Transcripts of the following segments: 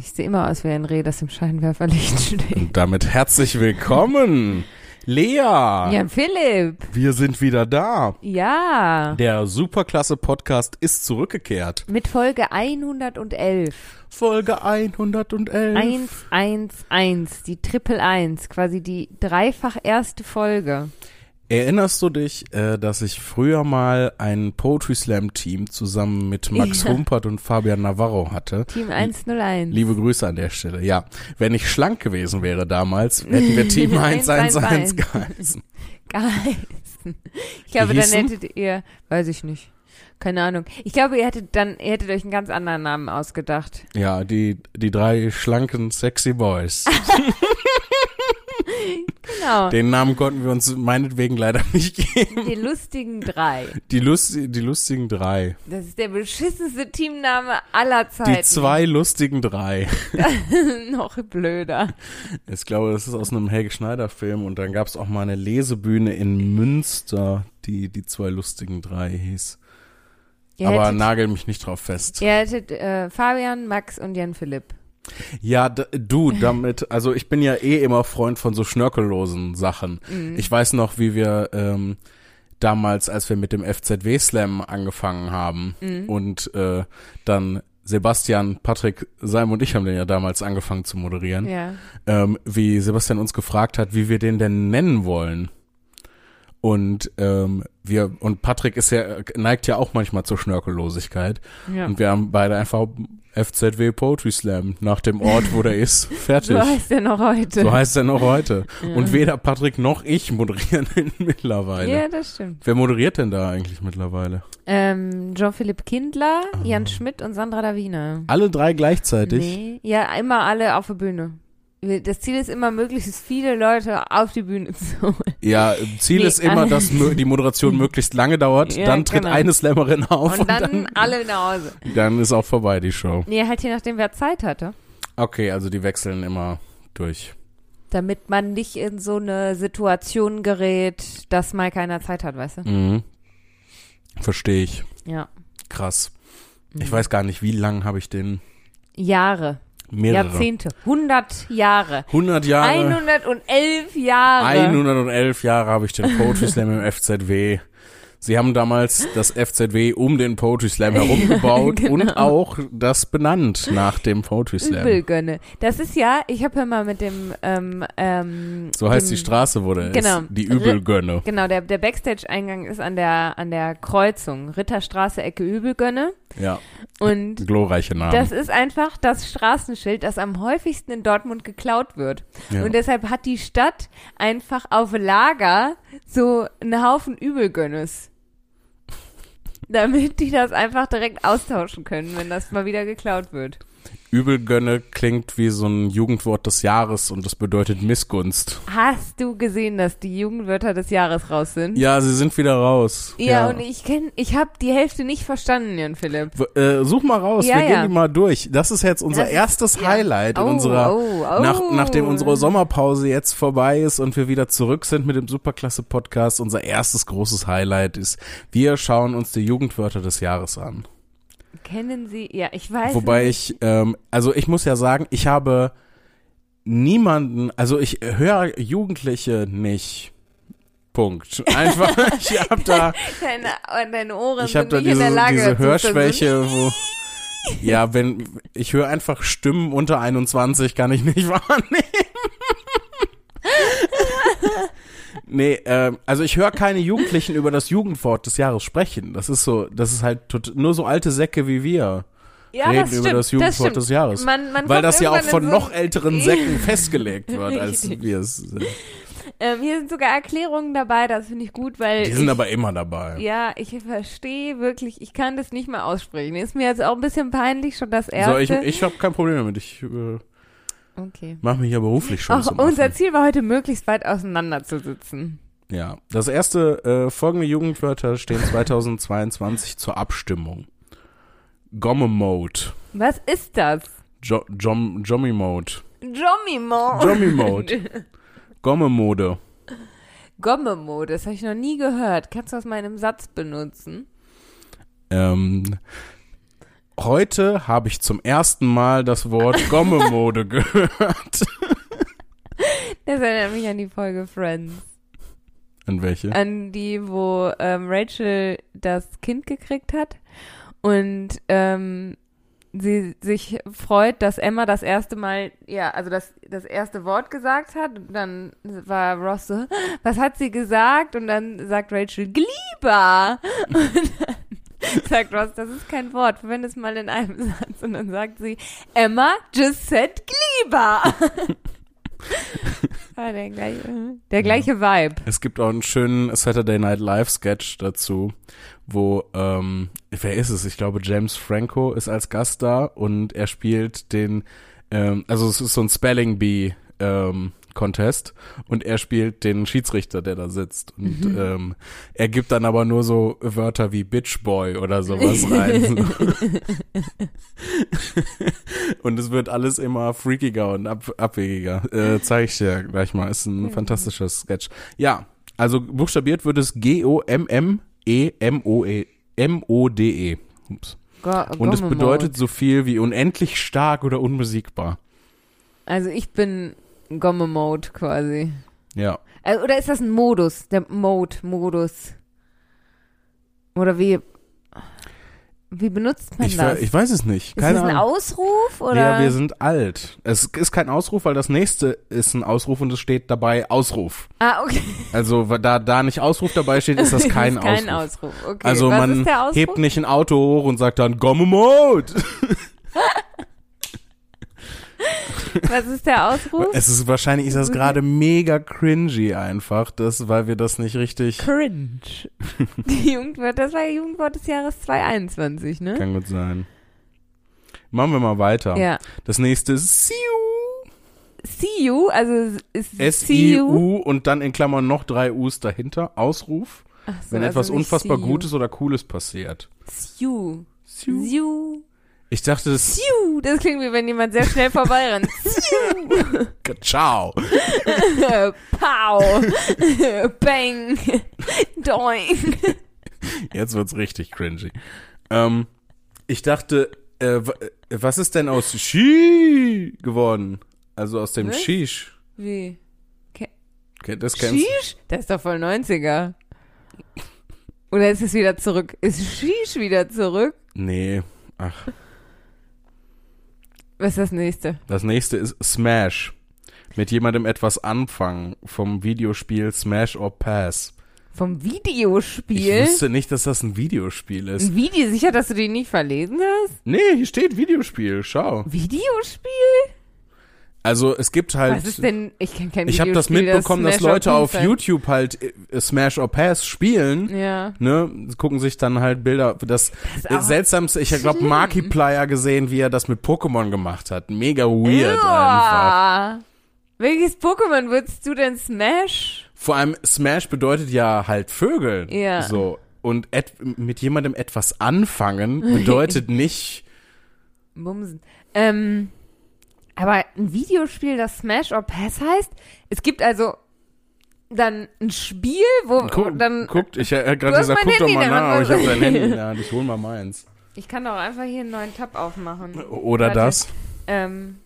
Ich sehe immer aus wie ein Reh, das im Scheinwerferlicht steht. Und damit herzlich willkommen, Lea. Ja, Philipp. Wir sind wieder da. Ja. Der Superklasse Podcast ist zurückgekehrt. Mit Folge 111. Folge 111. 111, die Triple 1, quasi die dreifach erste Folge. Erinnerst du dich, äh, dass ich früher mal ein Poetry Slam Team zusammen mit Max Ja. Humpert und Fabian Navarro hatte? Team 101. Liebe Grüße an der Stelle. Ja, wenn ich schlank gewesen wäre damals, hätten wir Team 111 111 geheißen. geheißen. Ich glaube, dann hättet ihr, weiß ich nicht. Keine Ahnung. Ich glaube, ihr hättet dann, ihr hättet euch einen ganz anderen Namen ausgedacht. Ja, die, die drei schlanken, sexy Boys. Genau. Den Namen konnten wir uns meinetwegen leider nicht geben. Die lustigen drei. Die, Lust, die lustigen drei. Das ist der beschissenste Teamname aller Die Zeiten. zwei lustigen drei. Noch blöder. Ich glaube, das ist aus einem Helge Schneider Film und dann gab es auch mal eine Lesebühne in Münster, die die zwei lustigen drei hieß. Ihr Aber hättet, nagel mich nicht drauf fest. ihr hättet äh, Fabian, Max und Jan Philipp. Ja, du, damit, also ich bin ja eh immer Freund von so schnörkellosen Sachen. Mhm. Ich weiß noch, wie wir ähm, damals, als wir mit dem FZW Slam angefangen haben Mhm. und äh, dann Sebastian, Patrick, Salm und ich haben den ja damals angefangen zu moderieren, Ja. ähm, wie Sebastian uns gefragt hat, wie wir den denn nennen wollen. Und ähm, wir und Patrick ist ja neigt ja auch manchmal zur Schnörkellosigkeit. ja. Und wir haben beide einfach FZW Poetry Slam nach dem Ort, wo der ist, fertig. So heißt er noch heute. So heißt er noch heute. Ja. Und weder Patrick noch ich moderieren ihn mittlerweile. Ja, das stimmt. Wer moderiert denn da eigentlich mittlerweile? Ähm, Jean-Philipp Kindler, Ah. Jan Schmidt und Sandra Davina. Alle drei gleichzeitig? Nee. Ja, immer alle auf der Bühne. Das Ziel ist immer, möglichst viele Leute auf die Bühne zu holen. Ja, Ziel Nee, ist immer, alle- dass die Moderation möglichst lange dauert. Ja, dann tritt genau. eine Slammerin auf Und und, dann, dann, alle nach Hause. dann ist auch vorbei die Show. Nee, halt je nachdem, wer Zeit hatte. Okay, also die wechseln immer durch. Damit man nicht in so eine Situation gerät, dass mal keiner Zeit hat, weißt du? Mhm. Verstehe ich. Ja. Krass. Mhm. Ich weiß gar nicht, wie lang habe ich den? Jahre, Mehrere. Jahrzehnte, 100 Jahre, 100 Jahre. 111 Jahre. 111 Jahre habe ich den Poetry Slam im FZW. Sie haben damals das FZW um den Poetry Slam herum gebaut Genau. und auch das benannt nach dem Poetry Slam. Übelgönne. Das ist ja, ich habe ja mal mit dem, ähm, ähm, So heißt dem, die Straße, wo der Genau. ist. Die Übelgönne. Genau, der, der Backstage-Eingang ist an der, an der Kreuzung, Ritterstraße, Ecke Übelgönne. Ja, Und glorreiche Namen. das ist einfach das Straßenschild, das am häufigsten in Dortmund geklaut wird. ja. Und deshalb hat die Stadt einfach auf Lager so einen Haufen Übelgönnes. Damit die das einfach direkt austauschen können, wenn das mal wieder geklaut wird. Übelgönne klingt wie so ein Jugendwort des Jahres und das bedeutet Missgunst. Hast du gesehen, dass die Jugendwörter des Jahres raus sind? Ja, sie sind wieder raus. Ja, und ich kenn, ich habe die Hälfte nicht verstanden, Jan Philipp. W- Äh, such mal raus, Ja, wir ja. gehen die mal durch. Das ist jetzt unser Das ist- erstes ja. Highlight in Oh, unserer oh, oh. Nach, nachdem unsere Sommerpause jetzt vorbei ist und wir wieder zurück sind mit dem Superklasse-Podcast, unser erstes großes Highlight ist, wir schauen uns die Jugendwörter des Jahres an. Kennen Sie? Ja, ich weiß. Wobei nicht. ich, ähm, also ich muss ja sagen, ich habe niemanden, also ich höre Jugendliche nicht. Punkt. Einfach, ich habe da, deine, deine Ohren ich habe sind da nicht in diese, der Lage. diese Hörschwäche, wo, ja, wenn, ich höre einfach Stimmen unter 21, kann ich nicht wahrnehmen. Nee, ähm, also ich höre keine Jugendlichen über das Jugendwort des Jahres sprechen. Das ist so, das ist halt tot, nur so alte Säcke wie wir Ja, reden das über stimmt, das Jugendwort stimmt. des Jahres. Man, man Weil das ja auch von so noch älteren Säcken festgelegt wird, als wir es sind. Ähm, hier sind sogar Erklärungen dabei, das finde ich gut, weil Die sind ich, aber immer dabei. ja, ich verstehe wirklich, ich kann das nicht mehr aussprechen. Ist mir jetzt auch ein bisschen peinlich, schon das erste. So, ich, ich habe kein Problem damit. Ich äh, okay. mache mich ja beruflich schon Auch zum unser Affen. Ziel war heute, möglichst weit auseinander zu sitzen. Ja, das erste äh, folgende Jugendwörter stehen 2022 zur Abstimmung. Gomme Mode, Was ist das? jo Jom Jommy Mode, Jommimo. Jommy Mode, Gomme Mode. Gomme-Mode, das habe ich noch nie gehört. Kannst du das mal in einem Satz benutzen? Ähm, Heute habe ich zum ersten Mal das Wort Gommemode gehört. Das erinnert mich an die Folge Friends. An welche? An die, wo ähm, Rachel das Kind gekriegt hat und ähm, sie sich freut, dass Emma das erste Mal, ja, also das, das erste Wort gesagt hat. Und dann war Ross so, was hat sie gesagt? Und dann sagt Rachel, Glieber. Und dann sagt Ross, das ist kein Wort, verwende es mal in einem Satz. Und dann sagt sie, Emma just said Glieber. ah, der gleiche, der gleiche Vibe. Es gibt auch einen schönen Saturday Night Live Sketch dazu, wo, ähm, wer ist es? Ich glaube, James Franco ist als Gast da und er spielt den, ähm, also es ist so ein Spelling Bee, ähm, Contest und er spielt den Schiedsrichter, der da sitzt und Mhm. ähm, er gibt dann aber nur so Wörter wie Bitch Boy oder sowas rein. und es wird alles immer freakiger und ab, abwegiger. Äh, zeige ich dir gleich mal. Ist ein fantastischer Sketch. Ja, also buchstabiert wird es G-O-M-M-E-M-O-E M-O-D-E. Ups. Go Und es bedeutet so viel wie unendlich stark oder unbesiegbar. Also ich bin Gomme-Mode quasi. Ja. Äh, Oder ist das ein Modus? Der Mode, Modus. Oder wie, wie benutzt man Ich, das? ich weiß es nicht. ist Keine das ein Ahnung. Ausruf? Oder? Ja, wir sind alt. Es ist kein Ausruf, weil das nächste ist ein Ausruf und es steht dabei Ausruf. ah, okay. Also da da nicht Ausruf dabei steht, ist das kein, ist kein Ausruf. Ausruf. Okay. Also Was man ist hebt nicht ein Auto hoch und sagt dann Gomme Mode. Was ist der Ausruf? Es ist wahrscheinlich ist das gerade mega cringy einfach, das weil wir das nicht richtig Cringe. Die Jugendwort, das war Jugendwort des Jahres 2021, ne? kann gut sein. Machen wir mal weiter. Ja. Das nächste ist Siu. See you, also ist see S-I-U you. und dann in Klammern noch drei U's dahinter. Ausruf. So, wenn also etwas unfassbar see you. Gutes oder Cooles passiert. Siu. Siu. Siu. Ich dachte, das Siu. Das klingt wie wenn jemand sehr schnell vorbeirennt. Ciao. Pow. Bang. Doing. Jetzt wird's richtig cringy. Ähm, ich dachte, äh, äh, was ist denn aus Ski geworden? Also aus dem Was? Shish. Wie? Okay, Das kennst Sheesh? Das ist doch voll 90er. Oder ist es wieder zurück? Ist Sheesh wieder zurück? Nee. Ach, Was ist das nächste? das nächste ist Smash. Mit jemandem etwas anfangen vom Videospiel Smash or Pass. Vom Ich Videospiel? wusste nicht, dass das ein Videospiel ist. Ein Video? Sicher, dass du die nicht verlesen hast? Nee, hier steht Videospiel, schau. Videospiel? Also es gibt halt. Was ist denn? Ich kenne kein ich habe das mitbekommen, dass Smash or Leute auf. YouTube halt äh, Smash or Pass spielen. Ja. Ne, gucken sich dann halt Bilder. Das, ist äh, seltsamste, ich glaube. Markiplier gesehen, wie er das mit Pokémon gemacht hat. Mega weird einfach. Uah. Welches Pokémon würdest du denn Smash? Vor allem Smash bedeutet ja halt Vögeln. Ja. So. Und mit jemandem etwas anfangen bedeutet nicht. Bumsen. Ähm, aber ein Videospiel, das Smash or Pass heißt, es gibt also dann ein Spiel, wo Guck, dann guckt, ich habe gerade gesagt, guck doch Handy mal in der nach, aber ich habe dein Handy in der Hand, ich hol mal meins. ich kann doch einfach hier einen neuen Tab aufmachen. Oder Warte. das. Ähm,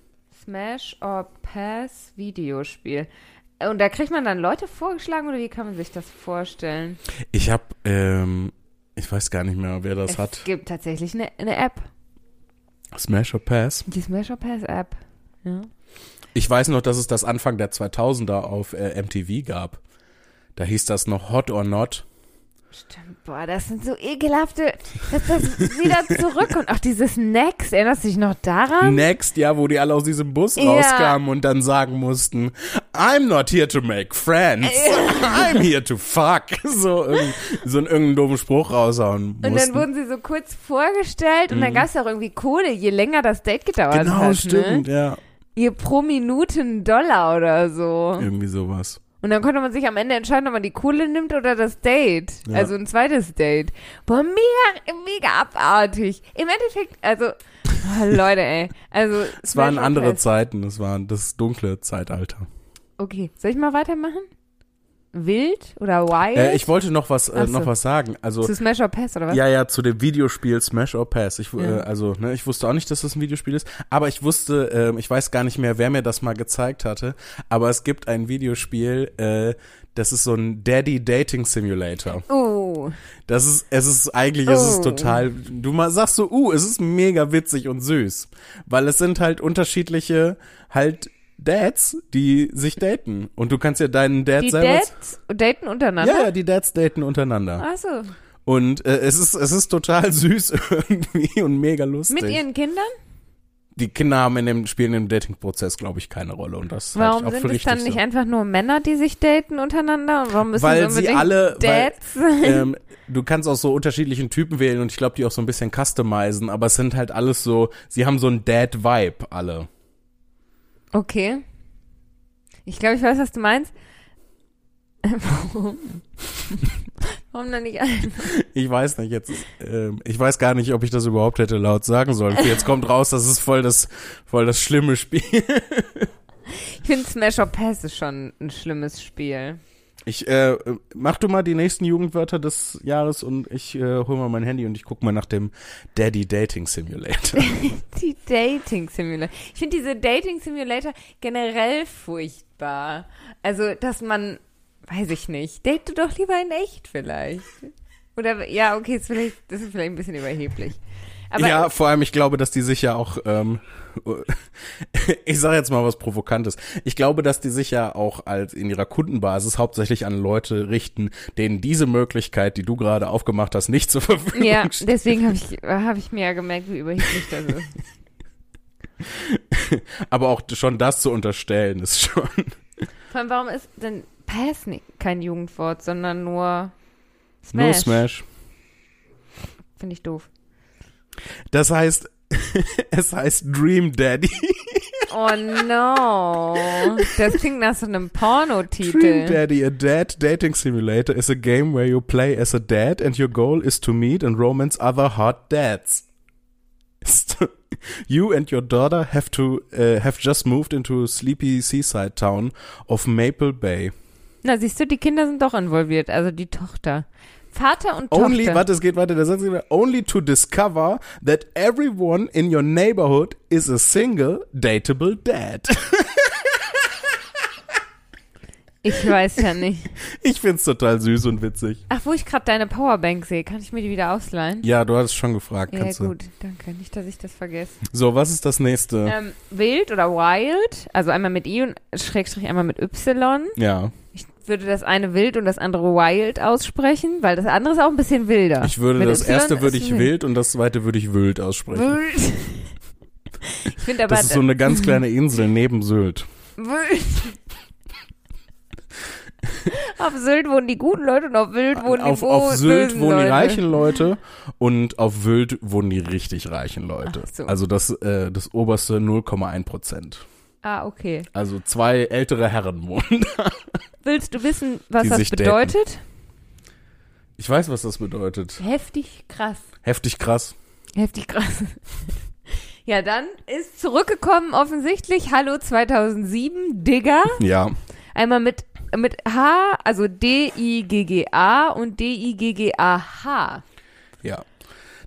Smash or Pass Videospiel. Und da kriegt man dann Leute vorgeschlagen oder wie kann man sich das vorstellen? Ich habe, ähm, ich weiß gar nicht mehr, wer das es hat. gibt tatsächlich eine, eine App. Smash or Pass. Die Smash or Pass App. Ja. Ich weiß noch, dass es das Anfang der 2000er auf äh, MTV gab. Da hieß das noch Hot or Not. Stimmt, boah, das sind so ekelhafte. Das, das wieder zurück und auch dieses Next, erinnerst du dich noch daran? Next, ja, wo die alle aus diesem Bus Ja. rauskamen und dann sagen mussten, I'm not here to make friends, I'm here to fuck. So, irgend, so einen irgendeinen doofen Spruch raushauen mussten. Und dann wurden sie so kurz vorgestellt und dann gab es auch irgendwie Kohle, je länger das Date gedauert genau, hat. stimmt, Ne? ja. Ihr pro Minute einen Dollar oder so. Irgendwie sowas. Und dann konnte man sich am Ende entscheiden, ob man die Kohle nimmt oder das Date. Ja. Also ein zweites Date. Boah, mega, mega abartig. Im Endeffekt, also, oh, Leute, ey. Also, Es waren andere. Zeiten, es war das dunkle Zeitalter. Okay, soll ich mal weitermachen? Wild oder wild? Äh, ich wollte noch was, äh, so. noch was sagen. Also Zu Smash or Pass oder was? Ja, ja, zu dem Videospiel Smash or Pass. Ich, Ja. äh, also, ne, ich wusste auch nicht, dass das ein Videospiel ist, aber ich wusste, ähm, ich weiß gar nicht mehr, wer mir das mal gezeigt hatte, aber es gibt ein Videospiel, äh, das ist so ein Daddy Dating Simulator. Oh, Das ist, es ist eigentlich, es ist Oh. total, du mal sagst so, uh, es ist mega witzig und süß, weil es sind halt unterschiedliche, halt Dads, die sich daten und du kannst ja deinen Dad die selber, Dads daten untereinander? ja, ja, die Dads daten untereinander. Ach so. Und äh, es ist es ist total süß irgendwie und mega lustig. Mit ihren Kindern? die Kinder haben in dem Spiel in dem Dating-Prozess, glaube ich, keine Rolle und das halte Warum auch sind es dann nicht so. einfach nur Männer, die sich daten untereinander? Und warum müssen Weil sie alle, weil, Dads sein? ähm, du kannst aus so unterschiedlichen Typen wählen und ich glaube, die auch so ein bisschen customizen, aber es sind halt alles so, sie haben so ein Dad-Vibe alle. Okay. Ich glaube, ich weiß, was du meinst. Warum? Warum dann nicht ein? Ich weiß nicht, jetzt, ähm, ich weiß gar nicht, ob ich das überhaupt hätte laut sagen sollen. Jetzt kommt raus, das ist voll das, voll das schlimme Spiel. Ich finde Smash or Pass ist schon ein schlimmes Spiel. Ich, äh, mach du mal die nächsten Jugendwörter des Jahres und ich äh, hol mal mein Handy und ich guck mal nach dem Daddy Dating Simulator. Die Dating Simulator. Ich finde diese Dating Simulator generell furchtbar. Also, dass man, weiß ich nicht, date du doch lieber in echt vielleicht. Oder, ja, okay, ist vielleicht, das ist vielleicht ein bisschen überheblich. Aber ja, vor allem, ich glaube, dass die sich ja auch, ähm, ich sage jetzt mal was Provokantes. Ich glaube, dass die sich ja auch als in ihrer Kundenbasis hauptsächlich an Leute richten, denen diese Möglichkeit, die du gerade aufgemacht hast, nicht zur Verfügung ja, steht. deswegen habe ich, hab ich mir ja gemerkt, wie überheblich das ist. Aber auch schon das zu unterstellen, ist schon. Vor allem, warum ist denn Pass nicht kein Jugendwort, sondern nur Smash? Nur Smash. Finde ich doof. Das heißt, es heißt Dream Daddy. Oh no. Das klingt nach so einem Dream Pornotitel. Daddy, a dad dating simulator, is a game where you play as a dad and your goal is to meet and romance other hot dads. you and your daughter have to uh, have just moved into a sleepy seaside town of Maple Bay. Na, siehst du, die Kinder sind doch involviert, also die Tochter. Vater und Only, Tochter. warte, es geht weiter, der Satz geht weiter. Only to discover that everyone in your neighborhood is a single, dateable dad. Ich weiß ja nicht. Ich find's total süß und witzig. Ach, wo ich gerade deine Powerbank sehe, kann ich mir die wieder ausleihen? Ja, du hattest schon gefragt. Ja, kannst du. gut, danke. Nicht, dass ich das vergesse. So, was ist das nächste? Ähm, wild oder wild, also einmal mit I und Schrägstrich einmal mit Y. Ja. Ich würde das eine wild und das andere wild aussprechen, weil das andere ist auch ein bisschen wilder. Ich würde Mit das Y erste würde ist ich wild und das zweite würde ich wild aussprechen. Wild. Ich finde aber Das ist so eine ganz kleine Insel neben Sylt. wild. auf Sylt wohnen die guten Leute und auf Wild wohnen Auf, die auf Sylt wohnen die Leute. reichen Leute und auf Wild wohnen die richtig reichen Leute. So. Also das, äh, das oberste 0,1 Prozent. Ah, okay. Also zwei ältere Herren wohnen. Willst du wissen, was das sich daten. bedeutet? Ich weiß, was das bedeutet. Heftig krass. Heftig krass. Heftig krass. Ja, dann ist zurückgekommen offensichtlich Hallo 2007 Digger. Ja. Einmal mit mit H, also D-I-G-G-A und D-I-G-G-A-H. Ja.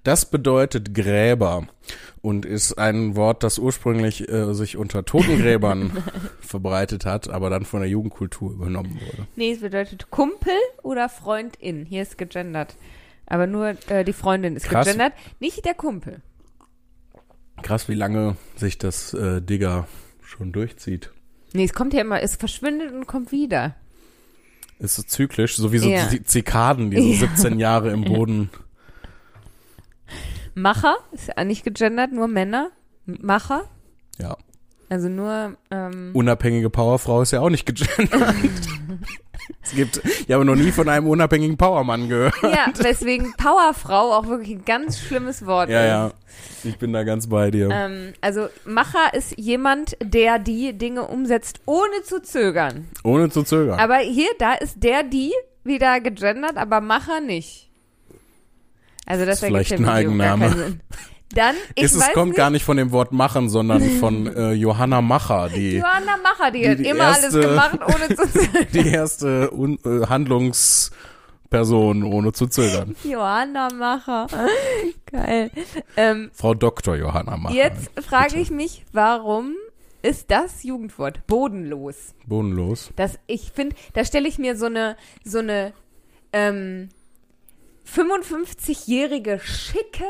Das bedeutet Gräber und ist ein Wort, das ursprünglich äh, sich unter Totengräbern verbreitet hat, aber dann von der Jugendkultur übernommen wurde. Nee, es bedeutet Kumpel oder Freundin. Hier ist gegendert. Aber nur äh, die Freundin ist Krass. gegendert, nicht der Kumpel. Krass, wie lange sich das äh, Digger schon durchzieht. Nee, es kommt ja immer, es verschwindet und kommt wieder. Ist so zyklisch, so wie so Ja. die Zikaden, die so Ja. 17 Jahre im Boden. Macher ist ja nicht gegendert, nur Männer. Macher, Ja. also nur ähm, Unabhängige Powerfrau ist ja auch nicht gegendert. es gibt, ich habe noch nie von einem unabhängigen Powermann gehört. Ja, weswegen Powerfrau auch wirklich ein ganz schlimmes Wort Ja, ist. ja. Ich bin da ganz bei dir. Ähm, also Macher ist jemand, der die Dinge umsetzt, ohne zu zögern. Ohne zu zögern. Aber hier, da ist der, die wieder gegendert, aber Macher nicht. Also das Ist vielleicht ein Eigenname. Dann, ich ist, es kommt nicht, gar nicht von dem Wort machen, sondern von äh, Johanna Macher, die, Johanna Macher, die, die- hat die immer alles erste- gemacht, ohne zu zögern. die erste Un äh, Handlungsperson, ohne zu zögern. Johanna Macher. Geil. Ähm, Frau Dr. Johanna Macher. jetzt frage ich mich, warum ist das Jugendwort bodenlos? Bodenlos. Das, ich finde, da stelle ich mir so eine, so eine ähm, 55-jährige schicke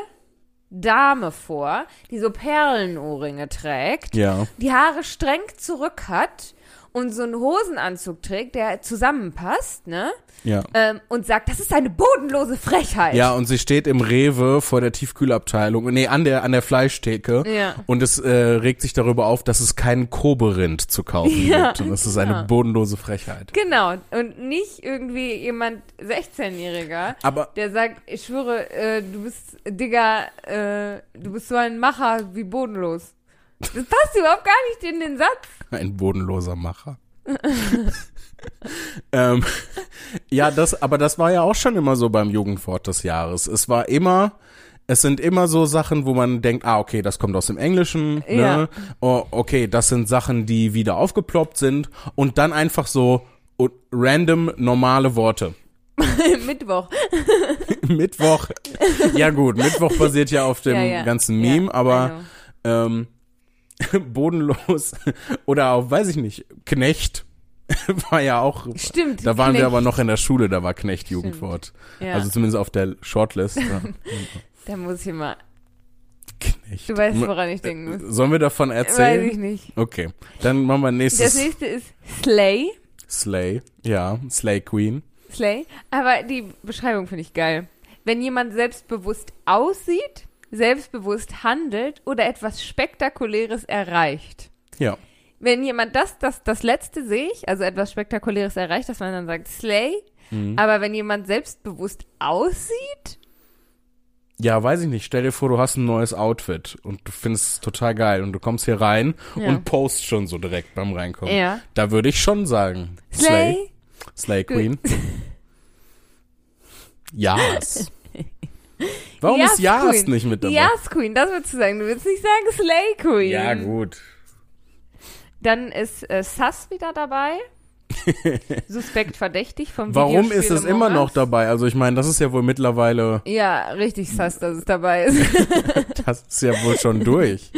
Dame vor, die so Perlenohrringe trägt, Ja. die Haare streng zurück hat und so einen Hosenanzug trägt, der zusammenpasst, ne? Ja. Ähm, und sagt, das ist eine bodenlose Frechheit. Ja, und sie steht im Rewe vor der Tiefkühlabteilung, nee, an der, an der Fleischtheke. Ja. Und es äh, regt sich darüber auf, dass es keinen Koberind zu kaufen Ja, gibt. Und das ist eine ja. bodenlose Frechheit. Genau. Und nicht irgendwie jemand 16-Jähriger, Aber der sagt, ich schwöre, äh, du bist, Digga, äh, du bist so ein Macher wie bodenlos. Das passt überhaupt gar nicht in den Satz. ein bodenloser Macher. ähm, ja, das, aber das war ja auch schon immer so beim Jugendwort des Jahres. Es war immer, es sind immer so Sachen, wo man denkt, ah, okay, das kommt aus dem Englischen, Ja. ne? Oh, okay, das sind Sachen, die wieder aufgeploppt sind und dann einfach so und random normale Worte. Mittwoch. Mittwoch, ja gut, Mittwoch basiert ja auf dem Ja, ja. ganzen Meme, Ja, aber know. ähm, bodenlos oder auch, weiß ich nicht, Knecht war ja auch. Stimmt. Da waren wir Knecht. aber noch in der Schule, da war Knecht Jugendwort. Ja, Also zumindest auf der Shortlist. ja. da muss ich immer. Knecht. Du weißt, woran ich denken muss. Sollen wir davon Weiß erzählen? ich nicht. Okay, dann machen wir Das nächstes nächste ist Slay. Slay. Ja, Slay Queen. Slay. Aber die Beschreibung finde ich geil. Wenn jemand selbstbewusst aussieht, selbstbewusst handelt oder etwas Spektakuläres erreicht. Ja. Wenn jemand das, das, das letzte sehe ich, also etwas Spektakuläres erreicht, dass man dann sagt Slay. Mhm. Aber wenn jemand selbstbewusst aussieht, Ja, weiß ich nicht. Stell dir vor, du hast ein neues Outfit und du findest es total geil und du kommst hier rein Ja. und post schon so direkt beim Reinkommen. ja. Da würde ich schon sagen. Slay. Slay Queen. Yas. Warum ist Yas Queen. nicht mit dabei? Yas Queen, das würdest du sagen. Du würdest nicht sagen Slay Queen. Ja, gut. Dann ist äh, Sass wieder dabei. Suspekt verdächtig vom Warum ist es immer noch dabei? Also ich meine, das ist ja wohl mittlerweile, Ja, richtig sass, dass es dabei ist. das ist ja wohl schon durch.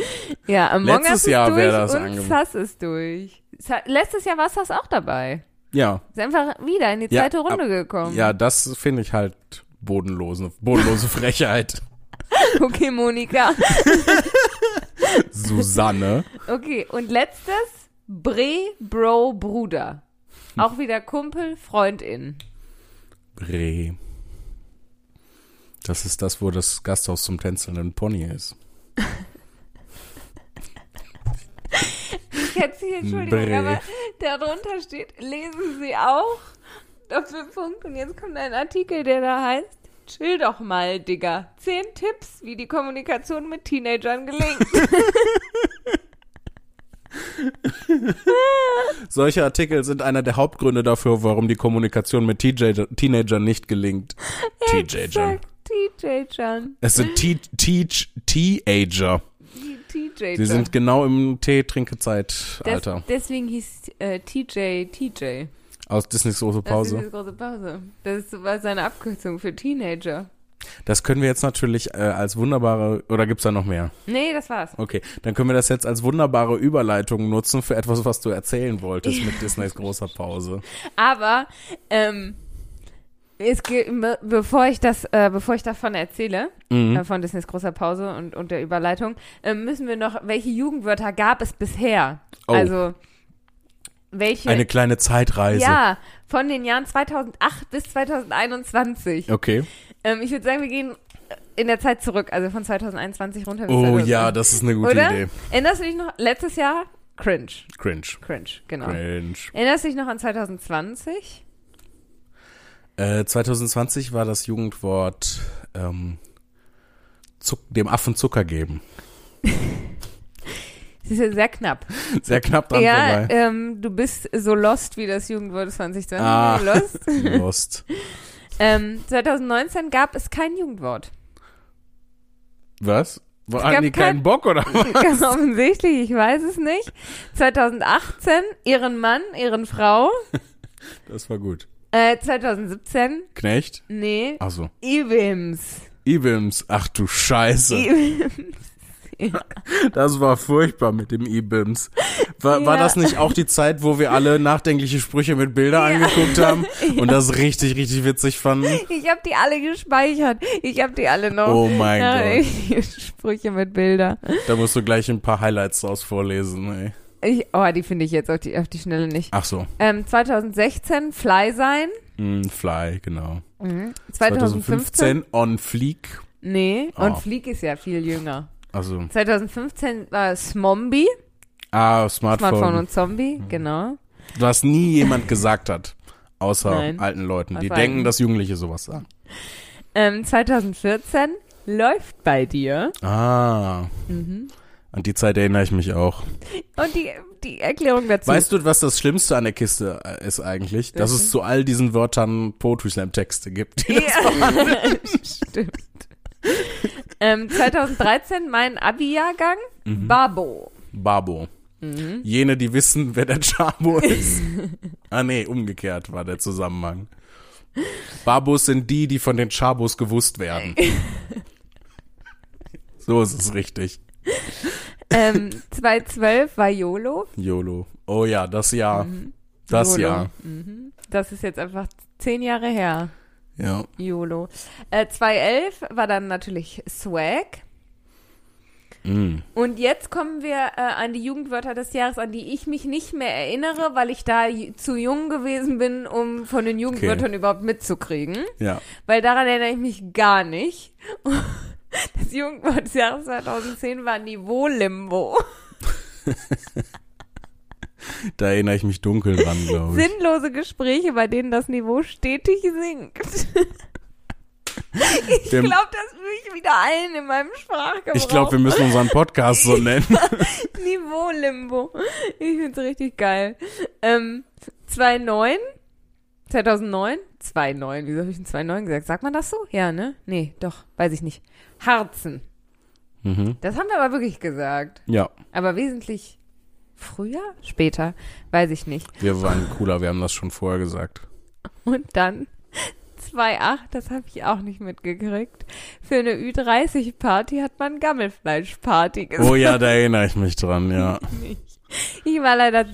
ja, Among Letztes Us Jahr durch wär das und ange- Sass ist durch. Letztes Jahr war Sass auch dabei. Ja, Ist einfach wieder in die Ja, zweite Runde ab- gekommen. ja, das finde ich halt bodenlose, bodenlose Frechheit. Okay, Monika. Susanne. Okay, und letztes, Bre, Bro, Bruder. Auch wieder Kumpel, Freundin. Bre. Das ist das, wo das Gasthaus zum tänzelnden Pony ist. Ich hätte Sie, Entschuldigung, Bre. aber darunter steht, lesen Sie auch, Doppelpunkt, und jetzt kommt ein Artikel, der da heißt, chill doch mal, Digga. Zehn Tipps, wie die Kommunikation mit Teenagern gelingt. Solche Artikel sind einer der Hauptgründe dafür, warum die Kommunikation mit TJ Teenagern nicht gelingt. Teenagern. Es sind Teenager. Die TJ. Sie sind genau im Tee-Trinkezeitalter. Des, deswegen hieß äh, TJ TJ. Aus Disneys große Pause. diese große Pause. Das ist, war seine Abkürzung für Teenager. Das können wir jetzt natürlich äh, als wunderbare, oder gibt's da noch mehr? Nee, das war's. Okay, dann können wir das jetzt als wunderbare Überleitung nutzen für etwas, was du erzählen wolltest mit Disneys großer Pause. Aber ähm, es ge- be- bevor ich das, äh, bevor ich davon erzähle, Mhm. äh, von Disneys großer Pause und, und der Überleitung, äh, müssen wir noch, welche Jugendwörter gab es bisher? Oh. Also welche? Eine kleine Zeitreise. ja, von den Jahren 2008 bis 2021. Okay. Ähm, ich würde sagen, wir gehen in der Zeit zurück, also von 2021 runter bis Oh 2000. ja, das ist eine gute Oder? Idee. Erinnerst du dich noch, letztes Jahr? Cringe. Cringe. Cringe, genau. Cringe. Erinnerst du dich noch an 2020? Äh, 2020 war das Jugendwort ähm, Zuck, dem Affen Zucker geben. Das ist ja sehr knapp. Sehr knapp dran ja, vorbei. ähm, du bist so lost wie das Jugendwort 2020. Ah. Lost. Lost. Ähm, 2019 gab es kein Jugendwort. Was? Wo, Es gab die keinen kein- Bock oder was? Ganz offensichtlich, ich weiß es nicht. 2018 ihren Mann, ihren Frau. Das war gut. Äh, 2017, Knecht? nee, Achso. Ibims. Ibims. Ach du Scheiße. Ibims. Das war furchtbar mit dem Ibims. War, war Ja. das nicht auch die Zeit, wo wir alle nachdenkliche Sprüche mit Bilder angeguckt haben und das richtig, richtig witzig fanden? Ich habe die alle gespeichert. Ich habe die alle noch. Oh mein Ja, Gott. Sprüche mit Bilder. Da musst du gleich ein paar Highlights draus vorlesen, ey. Ich, oh, die finde ich jetzt auf die, auf die Schnelle nicht. Ach so. Ähm, 2016 Fly sein. Mm, Fly, genau. 2015, 2015 On Fleek. Nee, Oh. und Fleek ist ja viel jünger. Also, 2015 war Smombi, ah, Smartphone. Smartphone und Zombie, genau. Was nie jemand gesagt hat. Außer Nein. alten Leuten. Die denken, alten. dass Jugendliche sowas sagen. Ähm, 2014 läuft bei dir. Ah. Mhm. An die Zeit erinnere ich mich auch. Und die, die Erklärung dazu. Weißt du, was das Schlimmste an der Kiste äh, ist eigentlich? Dass es zu all diesen Wörtern Poetry Slam Texte gibt. Die ja, stimmt. ähm, 2013 mein Abi-Jahrgang, Mhm. Babo. Babo. Mhm. Jene, die wissen, wer der Chabo ist. ah nee, umgekehrt war der Zusammenhang. Babos sind die, die von den Chabos gewusst werden. so ist es richtig. Ähm, 2012 war YOLO. YOLO. Oh ja, das Jahr. Das YOLO. Jahr. Mhm. Das ist jetzt einfach zehn Jahre her. Ja. YOLO. Äh, 2011 war dann natürlich Swag. Mm. Und jetzt kommen wir äh, an die Jugendwörter des Jahres, an die ich mich nicht mehr erinnere, weil ich da zu jung gewesen bin, um von den Jugendwörtern überhaupt mitzukriegen. Ja. Weil daran erinnere ich mich gar nicht. Das Jugendwort des Jahres 2010 war Niveau-Limbo. Da erinnere ich mich dunkel dran, glaube ich. Sinnlose Gespräche, bei denen das Niveau stetig sinkt. Ich glaube, das führe ich wieder ein in meinem Sprachgebrauch. Ich glaube, wir müssen unseren Podcast so nennen. Niveau-Limbo. Ich find's richtig geil. Ähm, 2009? 2009? 2009. Wieso habe ich denn 2009 gesagt? Sagt man das so? Ja, ne? Nee, doch. Weiß ich nicht. Harzen. mhm. Das haben wir aber wirklich gesagt. Ja, Aber wesentlich früher? Später? Weiß ich nicht. wir waren cooler, wir haben das schon vorher gesagt. Und dann 2,8, das habe ich auch nicht mitgekriegt. Für eine Ü30-Party hat man Gammelfleisch-Party gesagt. Oh ja, da erinnere ich mich dran, ja. Ich war leider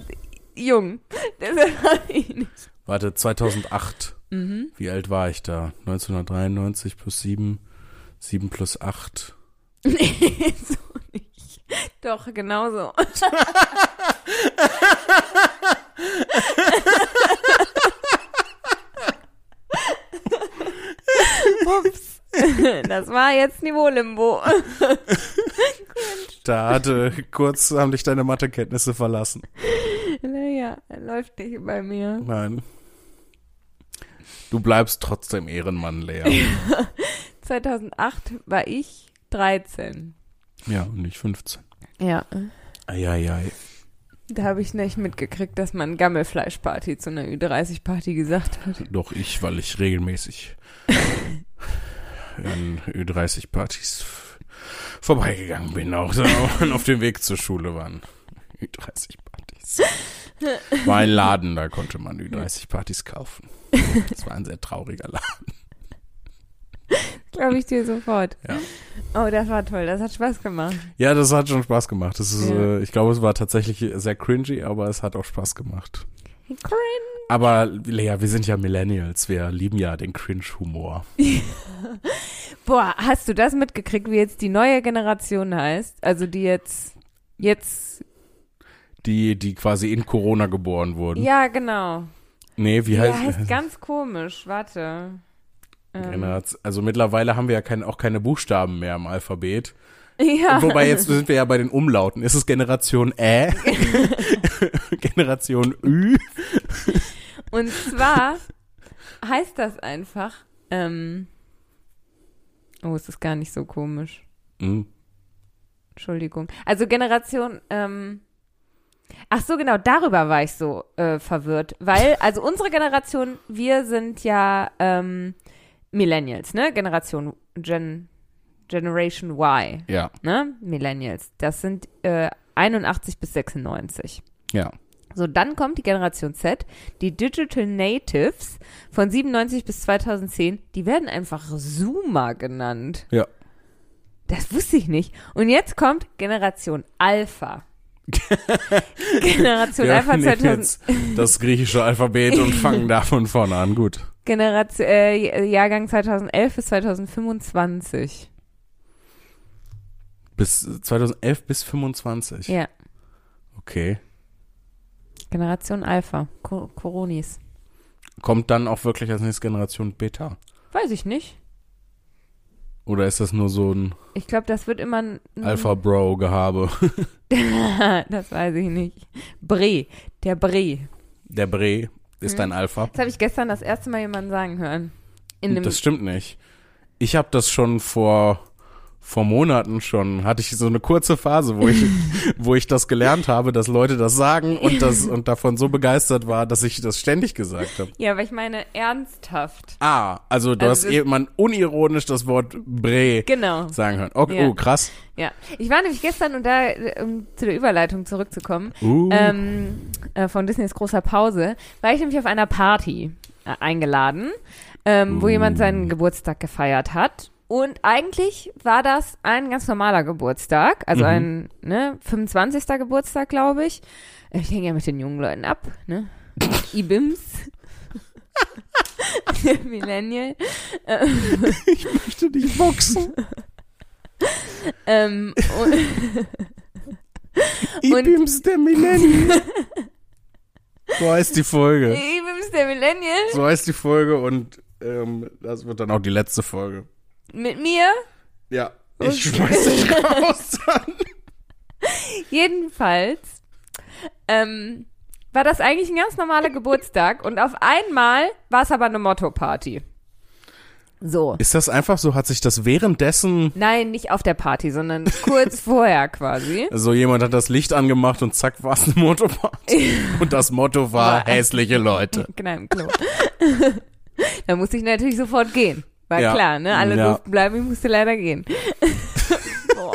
jung. Deshalb habe ich nicht. Warte, 2008. Mhm. Wie alt war ich da? 1993 plus 7, 7 plus 8. Nee, so. Doch, genau so. Ups. Das war jetzt Niveau-Limbo. Da hatte kurz haben dich deine Mathekenntnisse verlassen. Naja, läuft nicht bei mir. Nein. Du bleibst trotzdem Ehrenmann, Lea. 2008 war ich 13. Ja, und nicht 15. Ja. Eieiei. Da habe ich nicht mitgekriegt, dass man Gammelfleischparty zu einer Ü30-Party gesagt hat. Doch ich, weil ich regelmäßig an Ü30-Partys vorbeigegangen bin, auch so, und auf dem Weg zur Schule waren Ü30-Partys. War ein Laden, da konnte man Ü30-Partys kaufen. Das war ein sehr trauriger Laden. Glaube ich dir sofort. Ja. Oh, das war toll. Das hat Spaß gemacht. Ja, das hat schon Spaß gemacht. Das ist, Ja. äh, ich glaube, es war tatsächlich sehr cringy, aber es hat auch Spaß gemacht. Cringe. Aber Lea, wir sind ja Millennials, wir lieben ja den Cringe-Humor. Boah, hast du das mitgekriegt, wie jetzt die neue Generation heißt? Also die jetzt, jetzt, Die, die quasi in Corona geboren wurden. ja, genau. Nee, wie heißt, heißt ganz komisch. Warte. Ähm, Also mittlerweile haben wir ja kein, auch keine Buchstaben mehr im Alphabet. ja. Wobei jetzt sind wir ja bei den Umlauten. Ist es Generation Ä? Generation Ü? Und zwar heißt das einfach, ähm, oh, es ist gar nicht so komisch. Hm. Entschuldigung. Also Generation, ähm, ach so, genau, darüber war ich so äh, verwirrt. Weil, also unsere Generation, wir sind ja ähm, Millennials, ne? Generation Gen Generation Y, Ja, ne? Millennials. Das sind äh, 81 bis 96. ja. So, dann kommt die Generation Z, die Digital Natives von 97 bis 2010, die werden einfach Zoomer genannt. Ja. Das wusste ich nicht. Und jetzt kommt Generation Alpha. Generation Wir Alpha nehmen 2000, jetzt das griechische Alphabet und fangen da von vorne an. Gut. Generation, äh, Jahrgang 2011 bis 2025. Bis 2011 bis 25. Ja, Okay. Generation Alpha, Co Coronis. Kommt dann auch wirklich als nächste Generation Beta? Weiß ich nicht. Oder ist das nur so ein Ich glaube, das wird immer ein Alpha-Bro-Gehabe? das weiß ich nicht. Bre, der Bre. Der Bre ist ein Alpha. Das habe ich gestern das erste Mal jemanden sagen hören. Das stimmt nicht. Ich habe das schon vor vor Monaten schon hatte ich so eine kurze Phase, wo ich wo ich das gelernt habe, dass Leute das sagen und das und davon so begeistert war, dass ich das ständig gesagt habe. ja, aber ich meine ernsthaft. Ah, also du Also hast das- jemand unironisch das Wort Bre Genau. sagen hören. Okay, Ja. oh, krass. Ja. Ich war nämlich gestern, und da, um zu der Überleitung zurückzukommen, Uh. ähm, äh, von Disneys großer Pause, war ich nämlich auf einer Party äh, eingeladen, ähm, wo Uh. jemand seinen Geburtstag gefeiert hat. Und eigentlich war das ein ganz normaler Geburtstag, also Mhm. ein ne, 25. Geburtstag, glaube ich. Ich hänge ja mit den jungen Leuten ab, ne? IBIMS. Millennial. ich möchte dich boxen. Ähm, und, Ibims der Millennium. So heißt die Folge. IBIMS der Millennial So heißt die Folge und ähm, das wird dann auch die letzte Folge. Mit mir. Ja. Ich schmeiß dich raus. Jedenfalls ähm, war das eigentlich ein ganz normaler Geburtstag und auf einmal war es aber eine Motto-Party. So. Ist das einfach so? Hat sich das währenddessen Nein, nicht auf der Party, sondern kurz vorher quasi. so jemand hat das Licht angemacht und zack war es eine Motoparty. Und das Motto war War- hässliche Leute. Genau, im Klo. da musste ich natürlich sofort gehen. War Ja. klar, ne? Alle Ja. durften bleiben, ich musste leider gehen. Boah.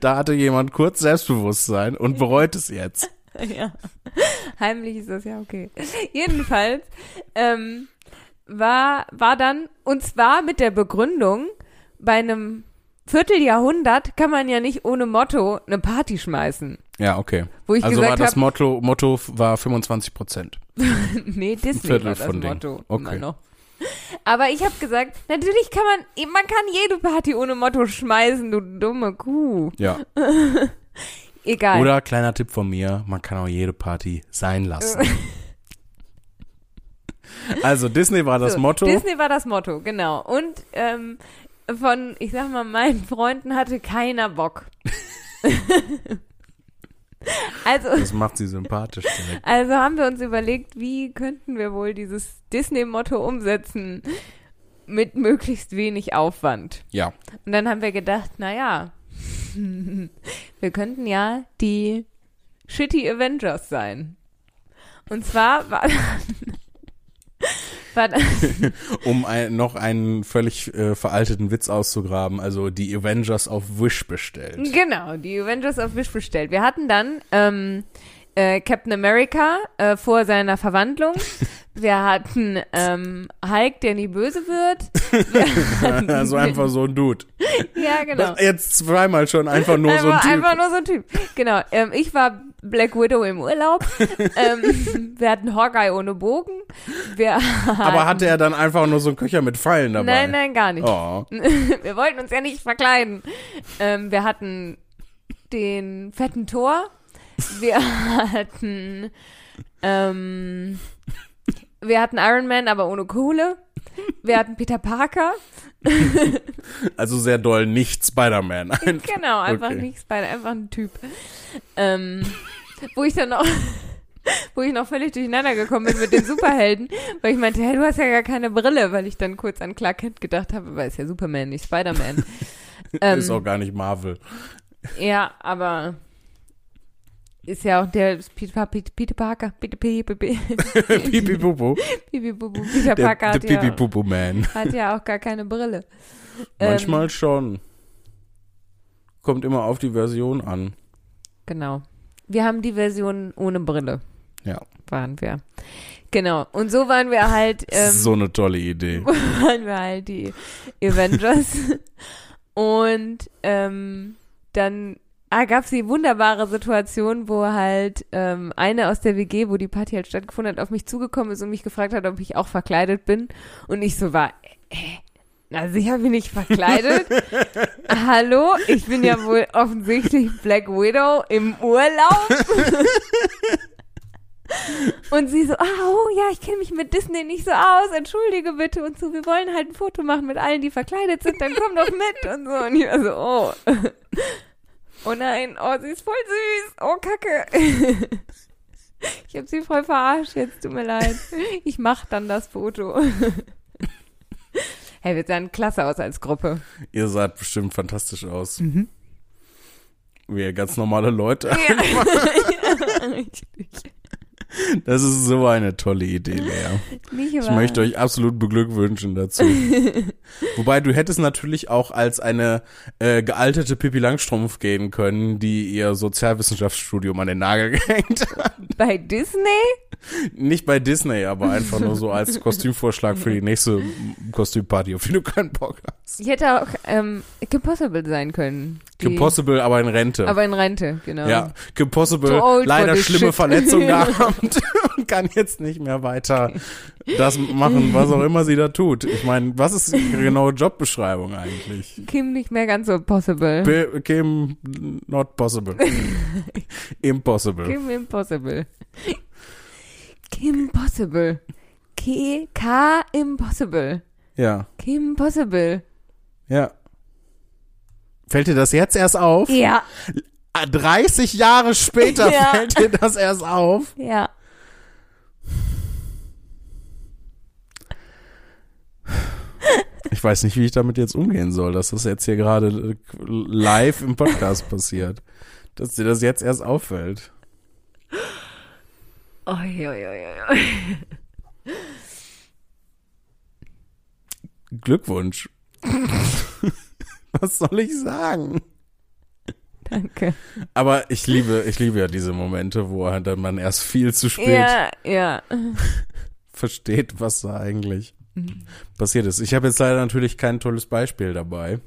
Da hatte jemand kurz Selbstbewusstsein und bereut es jetzt. ja. Heimlich ist das ja okay. Jedenfalls ähm, war, war dann, und zwar mit der Begründung, bei einem Vierteljahrhundert kann man ja nicht ohne Motto eine Party schmeißen. Ja, okay. Wo ich also war das habe, Motto, Motto war 25 Prozent. nee, Disney Viertel war das. Motto. Okay. Immer noch. Aber ich habe gesagt, natürlich kann man, man kann jede Party ohne Motto schmeißen, du dumme Kuh. Ja. Egal. Oder kleiner Tipp von mir, man kann auch jede Party sein lassen. also Disney war das So, Motto. Disney war das Motto, genau. Und ähm, von, ich sag mal, meinen Freunden hatte keiner Bock. also, Das macht sie sympathisch direkt. also haben wir uns überlegt, wie könnten wir wohl dieses Disney-Motto umsetzen mit möglichst wenig Aufwand. Ja. Und dann haben wir gedacht, naja, wir könnten ja die Shitty Avengers sein. Und zwar war, war Um ein, noch einen völlig äh, veralteten Witz auszugraben, also die Avengers auf Wish bestellt. Genau, die Avengers auf Wish bestellt. Wir hatten dann ähm, äh, Captain America äh, vor seiner Verwandlung. Wir hatten ähm, Hulk, der nie böse wird. Also einfach so ein Dude. Ja, genau. Jetzt zweimal schon einfach nur so ein einfach, Typ. einfach nur so ein Typ. Genau. Ähm, ich war Black Widow im Urlaub. ähm, wir hatten Hawkeye ohne Bogen. Wir Aber hatte er dann einfach nur so einen Köcher mit Pfeilen dabei? Nein, nein, gar nicht. Oh. wir wollten uns ja nicht verkleiden. Ähm, wir hatten den fetten Tor. Wir hatten ähm, wir hatten Iron Man, aber ohne Kohle. Wir hatten Peter Parker. Also sehr doll nicht Spider-Man. Genau, einfach Okay. nichts bei, einfach ein Typ. Ähm, wo ich dann noch, wo ich noch völlig durcheinander gekommen bin mit den Superhelden, weil ich meinte, hey, du hast ja gar keine Brille, weil ich dann kurz an Clark Kent gedacht habe, aber ist ja Superman, nicht Spider-Man. ähm, Ist auch gar nicht Marvel. ja, aber ist ja auch der Peter, Peter, Parker, Peter, Peter, Peter, Pipi Pupu. Peter, Der, Parker der hat, ja, Pipi Pupu Man. hat ja auch gar keine Brille. Manchmal Ähm, schon. Kommt immer auf die Version an. genau. Wir haben die Version ohne Brille, Ja. waren wir. Genau. Und so waren wir halt, ähm, so eine tolle Idee. waren wir halt die Avengers. Und ähm, dann ah, gab es die wunderbare Situation, wo halt ähm, eine aus der WG, wo die Party halt stattgefunden hat, auf mich zugekommen ist und mich gefragt hat, ob ich auch verkleidet bin. Und ich so war, äh, na sicher bin ich verkleidet. Hallo, ich bin ja wohl offensichtlich Black Widow im Urlaub. Und sie so, ah, oh ja, ich kenne mich mit Disney nicht so aus, entschuldige bitte und so, wir wollen halt ein Foto machen mit allen, die verkleidet sind, dann komm doch mit und so. Und ich war so, oh. Oh nein, oh, sie ist voll süß, oh Kacke. Ich habe sie voll verarscht, jetzt tut mir leid. Ich mach dann das Foto. Hey, wir sahen klasse aus als Gruppe. Ihr seid bestimmt fantastisch aus. Mhm. Wie ganz normale Leute. Ja. ja, richtig. Das ist so eine tolle Idee, Lea. Ich möchte euch absolut beglückwünschen dazu. Wobei du hättest natürlich auch als eine äh, gealterte Pippi Langstrumpf gehen können, die ihr Sozialwissenschaftsstudium an den Nagel gehängt hat. Bei Disney? Nicht bei Disney, aber einfach nur so als Kostümvorschlag für die nächste Kostümparty, auf die du keinen Bock hast. Ich hätte auch ähm, Kim Possible sein können. Kim Possible, aber in Rente. Aber in Rente, genau. ja, Kim Possible, leider schlimme shit. Verletzung gehabt und kann jetzt nicht mehr weiter das machen, was auch immer sie da tut. Ich meine, was ist die genaue Jobbeschreibung eigentlich? Kim nicht mehr ganz so possible. Bi- Kim, not possible. Impossible. Kim Impossible. Kim Possible. K, K Impossible. Ja, Kim Possible. ja. Fällt dir das jetzt erst auf? Ja. Ah, 30 Jahre später Ja. fällt dir das erst auf? Ja. Ich weiß nicht, wie ich damit jetzt umgehen soll, dass das jetzt hier gerade live im Podcast passiert. Dass dir das jetzt erst auffällt. Oi, oi, oi. Glückwunsch. Was soll ich sagen? Danke. Aber ich liebe, ich liebe ja diese Momente, wo halt dann man erst viel zu spät Ja, ja. versteht, was da eigentlich Mhm. passiert ist. Ich habe jetzt leider natürlich kein tolles Beispiel dabei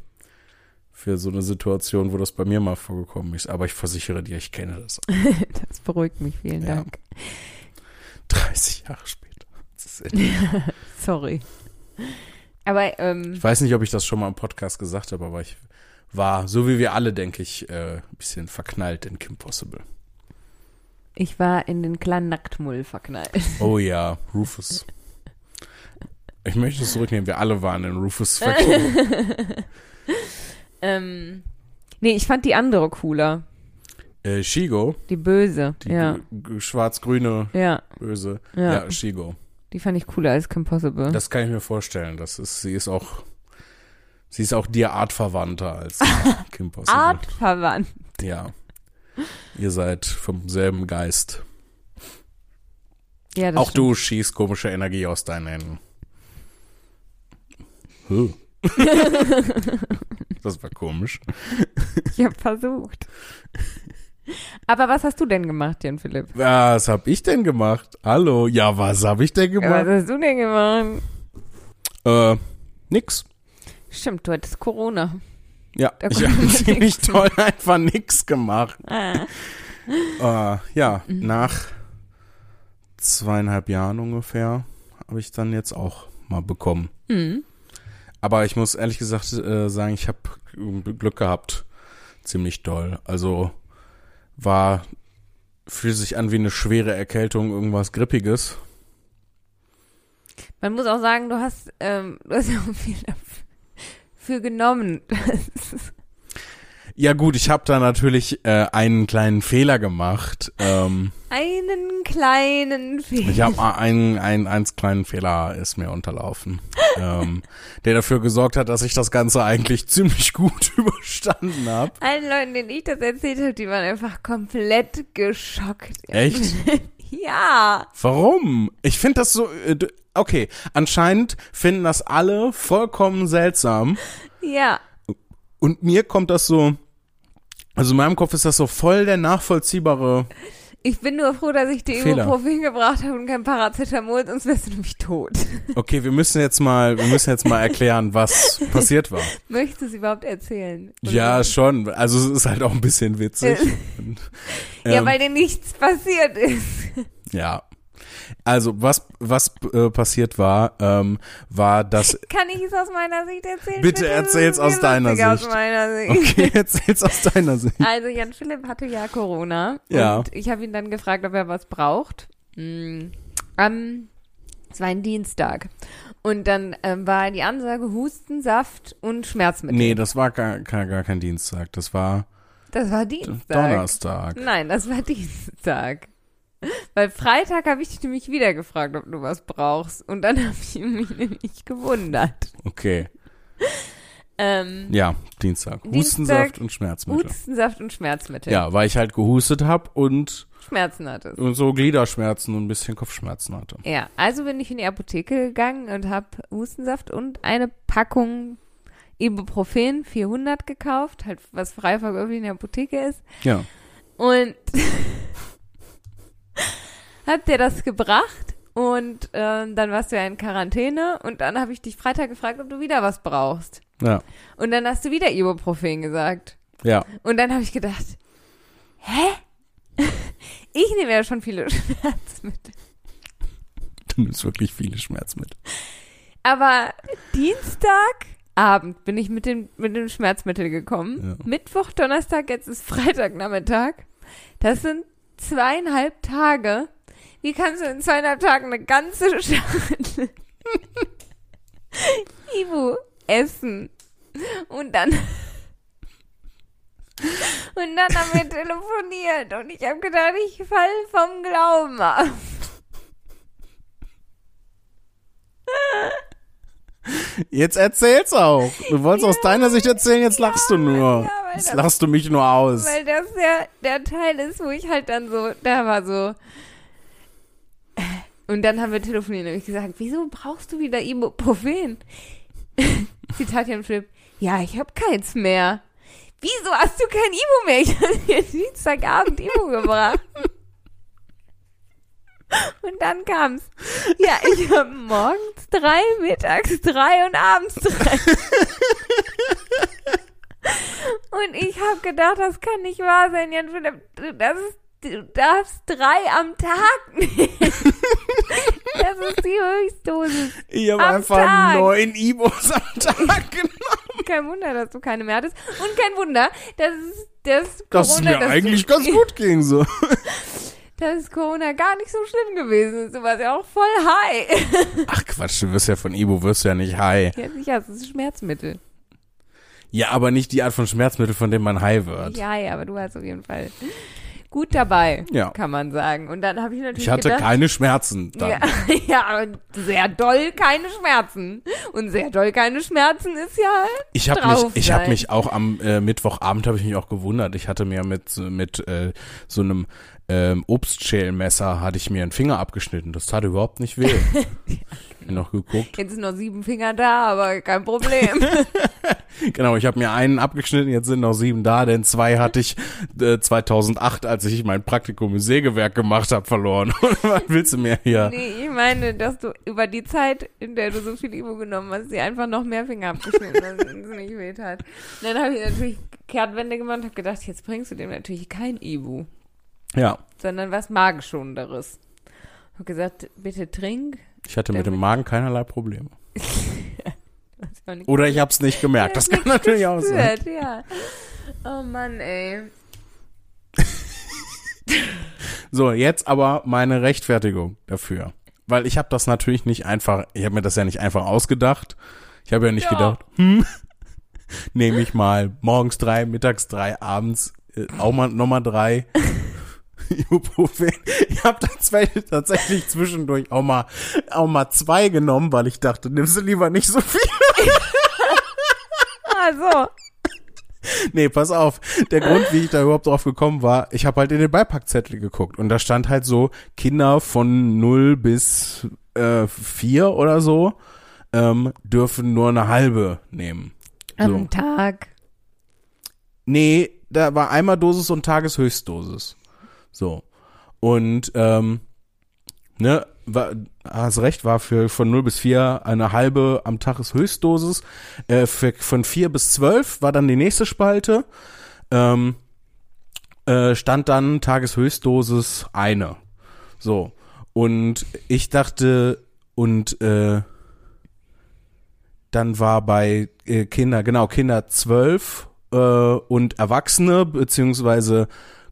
für so eine Situation, wo das bei mir mal vorgekommen ist. Aber ich versichere dir, ich kenne das. Das beruhigt mich. Vielen Ja. Dank. 30 Jahre später. Sorry. Aber, ähm, Ich weiß nicht, ob ich das schon mal im Podcast gesagt habe, aber ich war, so wie wir alle, denke ich, äh, ein bisschen verknallt in Kim Possible. ich war in den kleinen Nacktmull verknallt. Oh ja, Rufus. Ich möchte es zurücknehmen, wir alle waren in Rufus verknallt. ähm, nee, ich fand die andere cooler. äh, Shigo, Die böse. die ja. schwarz-grüne Ja. Böse. Ja. Ja, Shigo. Die fand ich cooler als Kim Possible. Das kann ich mir vorstellen. Das ist, sie ist auch, sie ist auch dir artverwandter als Kim Possible. Artverwandt. Ja. Ihr seid vom selben Geist. Ja, Auch du schießt komische Energie aus deinen Händen. Huh. das war komisch. Ich habe versucht. Aber was hast du denn gemacht, Jan Philipp? Was hab ich denn gemacht? Hallo? Ja, was hab ich denn Ja, gemacht? was hast du denn gemacht? Äh, nix. Stimmt, du hattest Corona. Ja, ich habe ziemlich toll einfach nix gemacht. Ah. Äh, ja, Mhm. nach zweieinhalb Jahren ungefähr habe ich dann jetzt auch mal bekommen. Hm. Aber ich muss ehrlich gesagt äh, sagen, ich habe Glück gehabt. Ziemlich doll. Also war, fühlt sich an wie eine schwere Erkältung, irgendwas Grippiges. Man muss auch sagen, du hast, ähm, du hast ja auch viel dafür genommen. Ja gut, ich habe da natürlich äh, einen kleinen Fehler gemacht. Ähm, Einen kleinen Fehler. ich habe einen, einen, einen kleinen Fehler ist mir unterlaufen, ähm, der dafür gesorgt hat, dass ich das Ganze eigentlich ziemlich gut überstanden habe. Allen Leuten, denen ich das erzählt habe, die waren einfach komplett geschockt. Echt? ja. Warum? Ich finde das so. äh, Okay, anscheinend finden das alle vollkommen seltsam. Ja. Und mir kommt das so, also in meinem Kopf ist das so voll der nachvollziehbare. Ich bin nur froh, dass ich dir Fehler. Ibuprofen gebracht habe und kein Paracetamol, sonst wärst du nämlich tot. Okay, wir müssen jetzt mal, wir müssen jetzt mal erklären, was passiert war. Möchtest du es überhaupt erzählen? Oder- Ja, schon. Also es ist halt auch ein bisschen witzig. Ja, ähm, weil dir nichts passiert ist. ja. Also was was äh, passiert war, ähm, war, dass Kann ich es aus meiner Sicht erzählen? Bitte erzähl's Das ist aus deiner Sicht. Aus meiner Sicht. okay, erzähl's aus deiner Sicht. Also Jan Philipp hatte ja Corona Ja. und ich habe ihn dann gefragt, ob er was braucht. Mm, Am, es war ein Dienstag und dann ähm, war die Ansage Hustensaft und Schmerzmittel. Nee, das war gar, gar, gar kein Dienstag, das war das war Dienstag. Donnerstag. Nein, das war Dienstag. Weil Freitag habe ich dich nämlich wieder gefragt, ob du was brauchst. Und dann habe ich mich nämlich gewundert. Okay. Ähm, Ja, Dienstag. Dienstag, Hustensaft und Schmerzmittel. Hustensaft und Schmerzmittel. Ja, weil ich halt gehustet habe und Schmerzen hattest. so Gliederschmerzen und ein bisschen Kopfschmerzen hatte. Ja, also bin ich in die Apotheke gegangen und habe Hustensaft und eine Packung Ibuprofen 400 gekauft, halt was frei verkäuflich in der Apotheke ist. Ja. Und hat dir das gebracht und ähm, dann warst du ja in Quarantäne und dann habe ich dich Freitag gefragt, ob du wieder was brauchst. Ja. Und dann hast du wieder Ibuprofen gesagt. Ja. Und dann habe ich gedacht, hä? Ich nehme ja schon viele Schmerzmittel. Du nimmst wirklich viele Schmerzmittel. Aber Dienstagabend bin ich mit dem, mit dem Schmerzmittel gekommen. Ja. Mittwoch, Donnerstag, jetzt ist Freitagnachmittag. Das sind zweieinhalb Tage. Wie kannst du in zweieinhalb Tagen eine ganze Schachtel Ibu essen? Und dann und dann haben wir telefoniert und ich habe gedacht, ich fall vom Glauben ab. Jetzt erzähl's auch. Du wolltest aus deiner Sicht erzählen, jetzt lachst du nur. ja, jetzt das- lachst du mich nur aus. Weil das ja der Teil ist, wo ich halt dann so, da war so. Und dann haben wir telefoniert und ich gesagt, wieso brauchst du wieder Ibuprofen? Zitat Jan Philipp, ja, ich hab keins mehr. Wieso hast du kein Ibu mehr? Ich habe dir Dienstagabend Ibu gebracht. Und dann kam's. Ja, ich habe morgens drei, mittags drei und abends drei. Und ich habe gedacht, das kann nicht wahr sein, Jan Philipp. Das ist, du darfst drei am Tag nehmen. Das ist die Höchstdosis. Ich habe einfach Tag. neun Ibos am Tag genommen. Kein Wunder, dass du keine mehr hattest. Und kein Wunder, dass es das Dass Corona, mir das eigentlich ganz gut ging so. dass Corona gar nicht so schlimm gewesen ist. Du warst ja auch voll high. Ach Quatsch, du wirst ja von Ibo, wirst ja nicht high. Ja, sicher, es ist Schmerzmittel. Ja, aber nicht die Art von Schmerzmittel, von dem man high wird. Ja, ja, aber du warst auf jeden Fall gut dabei, Ja. kann man sagen. Und dann habe ich natürlich Ich hatte gedacht, keine Schmerzen dann. Ja, ja, sehr doll keine Schmerzen. Und sehr doll keine Schmerzen ist ja Ich habe mich, ich habe mich auch am äh, Mittwochabend habe ich mich auch gewundert. Ich hatte mir mit mit äh, so einem ähm, Obstschälmesser hatte ich mir einen Finger abgeschnitten. Das tat überhaupt nicht weh. Hab noch geguckt. Jetzt sind noch sieben Finger da, aber kein Problem. Genau, ich habe mir einen abgeschnitten. Jetzt sind noch sieben da, denn zwei hatte ich äh, 2008, als ich mein Praktikum im Sägewerk gemacht habe, verloren. Was willst du mir hier? nee, ich meine, dass du über die Zeit, in der du so viel Ibu genommen hast, dir einfach noch mehr Finger abgeschnitten hast, wenn es nicht weh tat. Dann habe ich natürlich Kehrtwende gemacht und habe gedacht, jetzt bringst du dem natürlich kein Ibu, Ja, sondern was Magenschonenderes. Hab gesagt, bitte trink. ich hatte mit dem Magen keinerlei Probleme. Oder ich habe es nicht gemerkt. Das kann natürlich auch sein. ja. Oh Mann, ey. So, jetzt aber meine Rechtfertigung dafür. Weil ich habe das natürlich nicht einfach, ich habe mir das ja nicht einfach ausgedacht. Ich habe ja nicht Ja. gedacht, hm, nehme ich mal morgens drei, mittags drei, abends äh, auch mal nochmal drei. Ibuprofen. Ich habe tatsächlich, tatsächlich zwischendurch auch mal, auch mal zwei genommen, weil ich dachte, nimmst du lieber nicht so viel. Also, Nee, pass auf. Der Grund, wie ich da überhaupt drauf gekommen war, ich habe halt in den Beipackzettel geguckt und da stand halt so, Kinder von 0 bis äh, 4 oder so ähm, dürfen nur eine halbe nehmen. Am Tag. Nee, da war einmal Dosis und Tageshöchstdosis. So. Und, ähm, ne, war, hast recht, war für von 0 bis 4 eine halbe am Tag ist Höchstdosis. Äh, für, von 4 bis 12 war dann die nächste Spalte. Ähm, äh, stand dann Tageshöchstdosis eine. So. Und ich dachte, und äh, dann war bei äh, Kinder, genau, Kinder 12 äh, und Erwachsene, beziehungsweise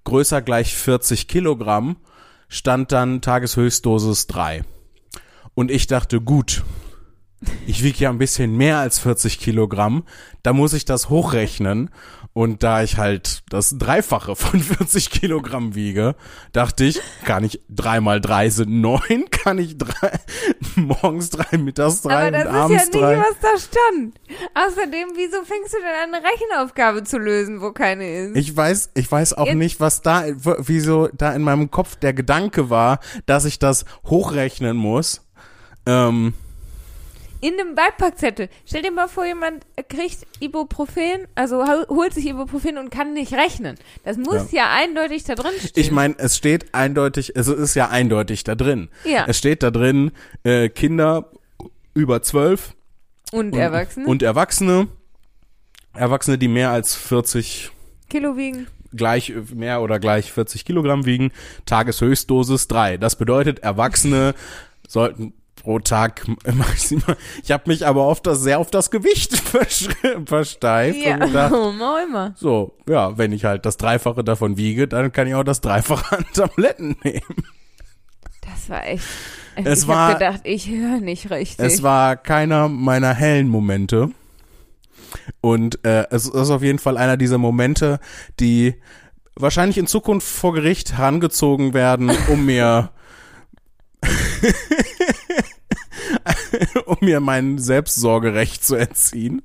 größer gleich 40 Kilogramm, stand dann Tageshöchstdosis 3. Und ich dachte, gut, ich wiege ja ein bisschen mehr als 40 Kilogramm, da muss ich das hochrechnen. Und da ich halt das Dreifache von 40 Kilogramm wiege, dachte ich, kann ich drei mal drei sind neun, kann ich drei, morgens drei, mittags drei Aber das und ist abends ja drei. nicht, was da stand. Außerdem, wieso fängst du denn an, eine Rechenaufgabe zu lösen, wo keine ist? Ich weiß, ich weiß auch Jetzt- nicht, was da, wieso da in meinem Kopf der Gedanke war, dass ich das hochrechnen muss. Ähm, In einem Beipackzettel. Stell dir mal vor, jemand kriegt Ibuprofen, also hol- holt sich Ibuprofen und kann nicht rechnen. Das muss ja, eindeutig da drin stehen. ich meine, es steht eindeutig, es ist ja eindeutig da drin. Ja. Es steht da drin, äh, Kinder über zwölf und, und, Erwachsene. und Erwachsene, Erwachsene, die mehr als 40 Kilo wiegen. gleich mehr oder gleich 40 Kilogramm wiegen, Tageshöchstdosis 3. Das bedeutet, Erwachsene sollten pro Tag maximal. Ich habe mich aber oft das, sehr auf das Gewicht versteift Ja, und gedacht, immer. so, ja, wenn ich halt das Dreifache davon wiege, dann kann ich auch das Dreifache an Tabletten nehmen. Das war echt. Es ich war- hab gedacht, ich höre nicht richtig. Es war keiner meiner hellen Momente. Und äh, es ist auf jeden Fall einer dieser Momente, die wahrscheinlich in Zukunft vor Gericht herangezogen werden, um mir um mir mein Selbstsorgerecht zu entziehen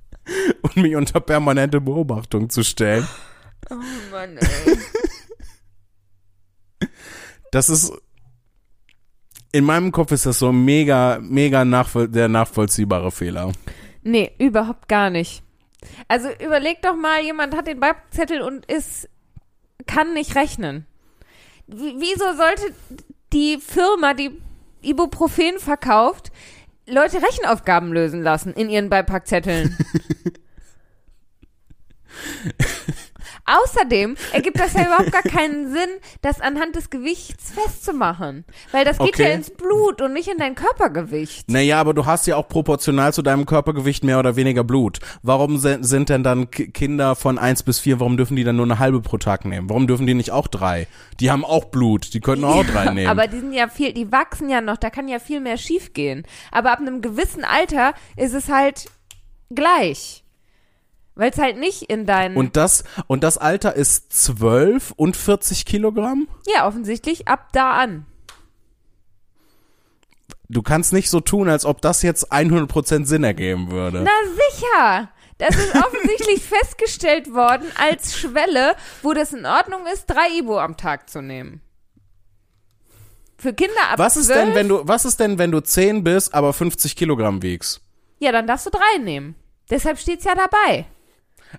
und mich unter permanente Beobachtung zu stellen. oh Mann, ey. Das ist in meinem Kopf ist das so ein mega, mega nachvoll der nachvollziehbare Fehler. Nee, überhaupt gar nicht. Also überleg doch mal, jemand hat den Beipackzettel und ist, kann nicht rechnen. Wie- Wieso sollte die Firma, die Ibuprofen verkauft, Leute Rechenaufgaben lösen lassen in ihren Beipackzetteln? Außerdem ergibt das ja überhaupt gar keinen Sinn, das anhand des Gewichts festzumachen. Weil das geht Okay. ja ins Blut und nicht in dein Körpergewicht. Naja, aber du hast ja auch proportional zu deinem Körpergewicht mehr oder weniger Blut. Warum sind denn dann Ki- Kinder von eins bis vier? warum dürfen die dann nur eine halbe pro Tag nehmen? Warum dürfen die nicht auch drei? Die haben auch Blut, die könnten auch drei nehmen. Aber die sind ja viel, die wachsen ja noch, da kann ja viel mehr schiefgehen. Aber ab einem gewissen Alter ist es halt gleich. Weil es halt nicht in deinen. und das, und das Alter ist zwölf und 40 Kilogramm? ja, offensichtlich ab da an. Du kannst nicht so tun, als ob das jetzt 100% Sinn ergeben würde. Na sicher! Das ist offensichtlich festgestellt worden als Schwelle, wo das in Ordnung ist, drei Ibo am Tag zu nehmen. Für Kinder ab was ist 12, denn, wenn du, was ist denn, wenn du 10 bist, aber 50 Kilogramm wiegst? Ja, dann darfst du drei nehmen. Deshalb steht's ja dabei.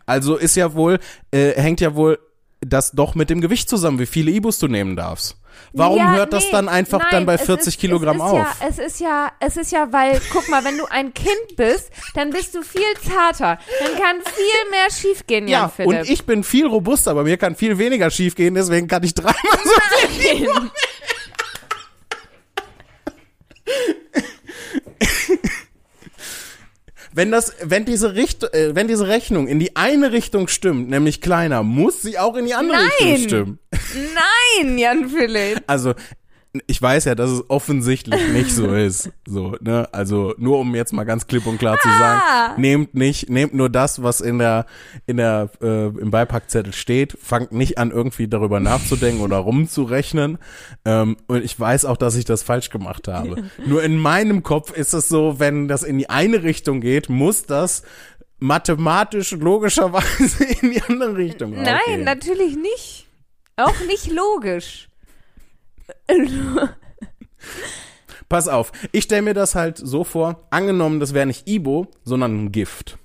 Also ist ja wohl, äh, hängt ja wohl das doch mit dem Gewicht zusammen, wie viele Ibus du nehmen darfst. Warum Ja, hört das nee, dann einfach nein, dann bei es 40 ist, Kilogramm es ist auf? Ja, es ist ja, es ist ja, weil, guck mal, wenn du ein Kind bist, dann bist du viel zarter. Dann kann viel mehr schiefgehen, Jan Ja, Philipp. und ich bin viel robuster, bei mir kann viel weniger schief gehen, deswegen kann ich dreimal so Nein. Wenn das, wenn diese Richt, äh, wenn diese Rechnung in die eine Richtung stimmt, nämlich kleiner, muss sie auch in die andere Nein. Richtung stimmen. Nein, Jan Philipp. Also, ich weiß ja, dass es offensichtlich nicht so ist. So, ne? Also, nur um jetzt mal ganz klipp und klar zu Ah. sagen, nehmt nicht, nehmt nur das, was in der, in der, äh, im Beipackzettel steht, fangt nicht an, irgendwie darüber nachzudenken oder rumzurechnen. Ähm, und ich weiß auch, dass ich das falsch gemacht habe. nur in meinem Kopf ist es so, wenn das in die eine Richtung geht, muss das mathematisch logischerweise in die andere Richtung Nein, natürlich nicht. Auch nicht logisch. Pass auf, ich stelle mir das halt so vor, angenommen, das wäre nicht Ibo, sondern ein Gift.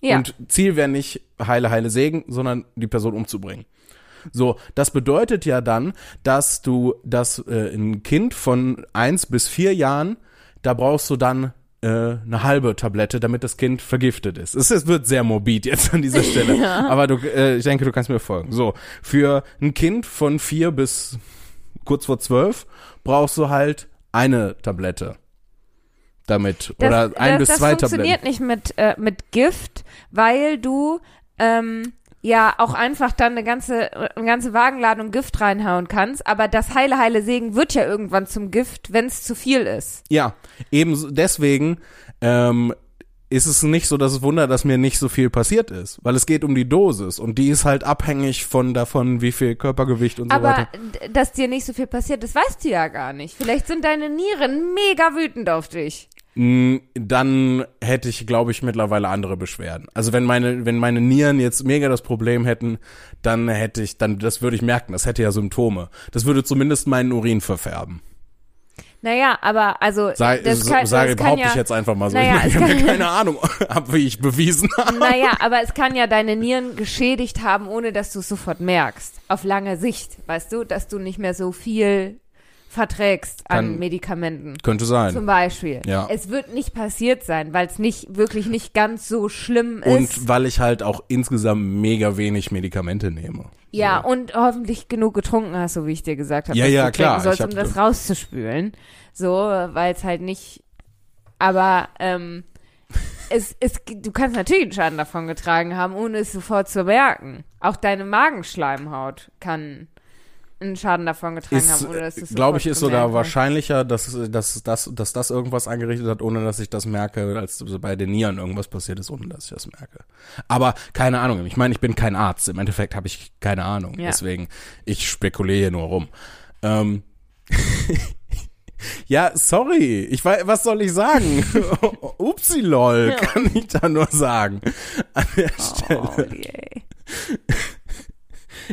Ja. Und Ziel wäre nicht heile, heile Segen, sondern die Person umzubringen. So, das bedeutet ja dann, dass du, dass äh, ein Kind von eins bis vier Jahren, da brauchst du dann äh, eine halbe Tablette, damit das Kind vergiftet ist. Es, es wird sehr morbid jetzt an dieser Stelle, aber du, äh, ich denke, du kannst mir folgen. So, für ein Kind von vier bis kurz vor zwölf brauchst du halt eine Tablette. Damit. Das, oder ein das, bis zwei Das funktioniert Tabletten. nicht mit, äh, mit Gift, weil du ähm, ja auch einfach dann eine ganze, eine ganze Wagenladung Gift reinhauen kannst. Aber das heile, heile Segen wird ja irgendwann zum Gift, wenn es zu viel ist. Ja, eben deswegen ähm, ist es nicht so das Wunder, dass mir nicht so viel passiert ist, weil es geht um die Dosis und die ist halt abhängig von davon, wie viel Körpergewicht und so Aber weiter. d- dass dir nicht so viel passiert, das weißt du ja gar nicht. Vielleicht sind deine Nieren mega wütend auf dich. Mm, Dann hätte ich, glaube ich, mittlerweile andere Beschwerden. Also wenn meine, wenn meine Nieren jetzt mega das Problem hätten, dann hätte ich, dann, das würde ich merken, das hätte ja Symptome. Das würde zumindest meinen Urin verfärben. Naja, aber also Sei, das so- kann, sage das behaupte ja, ich jetzt einfach mal so. Naja, ich habe keine Ahnung, wie ich bewiesen habe. Naja, aber es kann ja deine Nieren geschädigt haben, ohne dass du es sofort merkst. Auf lange Sicht, weißt du, dass du nicht mehr so viel verträgst an Kann- Medikamenten. Könnte sein. Zum Beispiel. Ja. Es wird nicht passiert sein, weil es nicht wirklich nicht ganz so schlimm ist. Und weil ich halt auch insgesamt mega wenig Medikamente nehme. ja, und hoffentlich genug getrunken hast, so wie ich dir gesagt habe. Ja, ja, klar, Sollst, um das rauszuspülen. So, weil es halt nicht. Aber ähm, es, es, du kannst natürlich einen Schaden davon getragen haben, ohne es sofort zu merken. Auch deine Magenschleimhaut kann einen Schaden davon getragen Ist, haben, dass du es glaube ich, ist sogar wahrscheinlicher, dass, dass, dass, dass das irgendwas angerichtet hat, ohne dass ich das merke, als bei den Nieren irgendwas passiert ist, ohne dass ich das merke. Aber keine Ahnung. Ich meine, ich bin kein Arzt. Im Endeffekt habe ich keine Ahnung. Ja. Deswegen, ich spekuliere hier nur rum. Ähm, ja, sorry. Ich weiß, was soll ich sagen? Upsi lol, Ja. kann ich da nur sagen. An der Stelle. Oh, ey.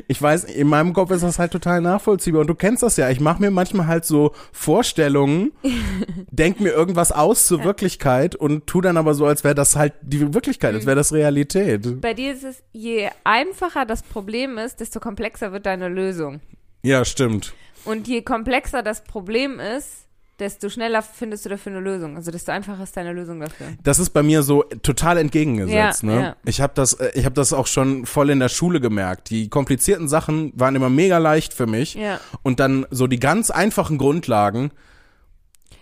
Ich weiß, in meinem Kopf ist das halt total nachvollziehbar und du kennst das ja. Ich mache mir manchmal halt so Vorstellungen, denk mir irgendwas aus zur Wirklichkeit und tu dann aber so, als wäre das halt die Wirklichkeit, als wäre das Realität. Bei dir ist es, je einfacher das Problem ist, desto komplexer wird deine Lösung. Ja, stimmt. Und je komplexer das Problem ist, desto schneller findest du dafür eine Lösung. Also desto einfacher ist deine Lösung dafür. Das ist bei mir so total entgegengesetzt. Ja, ne? ja. Ich habe das, äh, ich habe das auch schon voll in der Schule gemerkt. Die komplizierten Sachen waren immer mega leicht für mich Ja. und dann so die ganz einfachen Grundlagen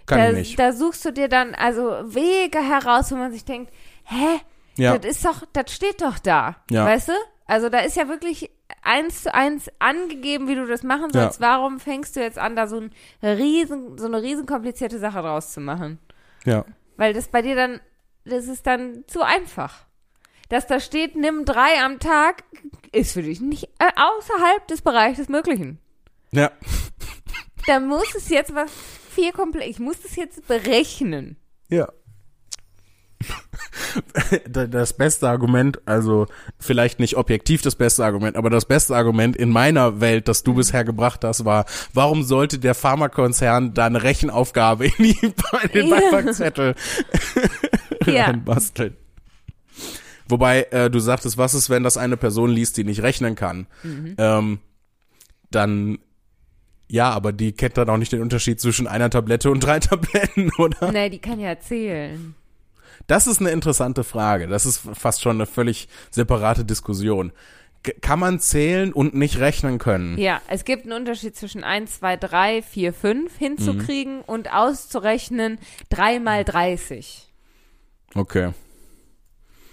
kann Da, ich nicht. da suchst du dir dann also Wege heraus, wo man sich denkt, hä? Ja. Das ist doch, das steht doch da. Ja. Weißt du? Also da ist ja wirklich eins zu eins angegeben, wie du das machen Ja. sollst. Warum fängst du jetzt an, da so, ein riesen, so eine riesen komplizierte Sache draus zu machen? Ja. Weil das bei dir dann, das ist dann zu einfach. Dass da steht, nimm drei am Tag, ist für dich nicht äh, außerhalb des Bereichs des Möglichen. Ja. Da muss es jetzt was viel komplex, ich muss das jetzt berechnen. Ja. Das beste Argument, also vielleicht nicht objektiv das beste Argument, aber das beste Argument in meiner Welt, das du bisher gebracht hast, war, warum sollte der Pharmakonzern da eine Rechenaufgabe in, die, in den Ja. Beipackzettel Ja. reinbasteln? Wobei, äh, du sagtest, was ist, wenn das eine Person liest, die nicht rechnen kann? Ähm, dann, ja, aber die kennt dann auch nicht den Unterschied zwischen einer Tablette und drei Tabletten, oder? Nee, die kann ja erzählen. Das ist eine interessante Frage. Das ist fast schon eine völlig separate Diskussion. G kann man zählen und nicht rechnen können? Ja, es gibt einen Unterschied zwischen 1, 2, 3, 4, 5 hinzukriegen und auszurechnen 3 mal 30. Okay.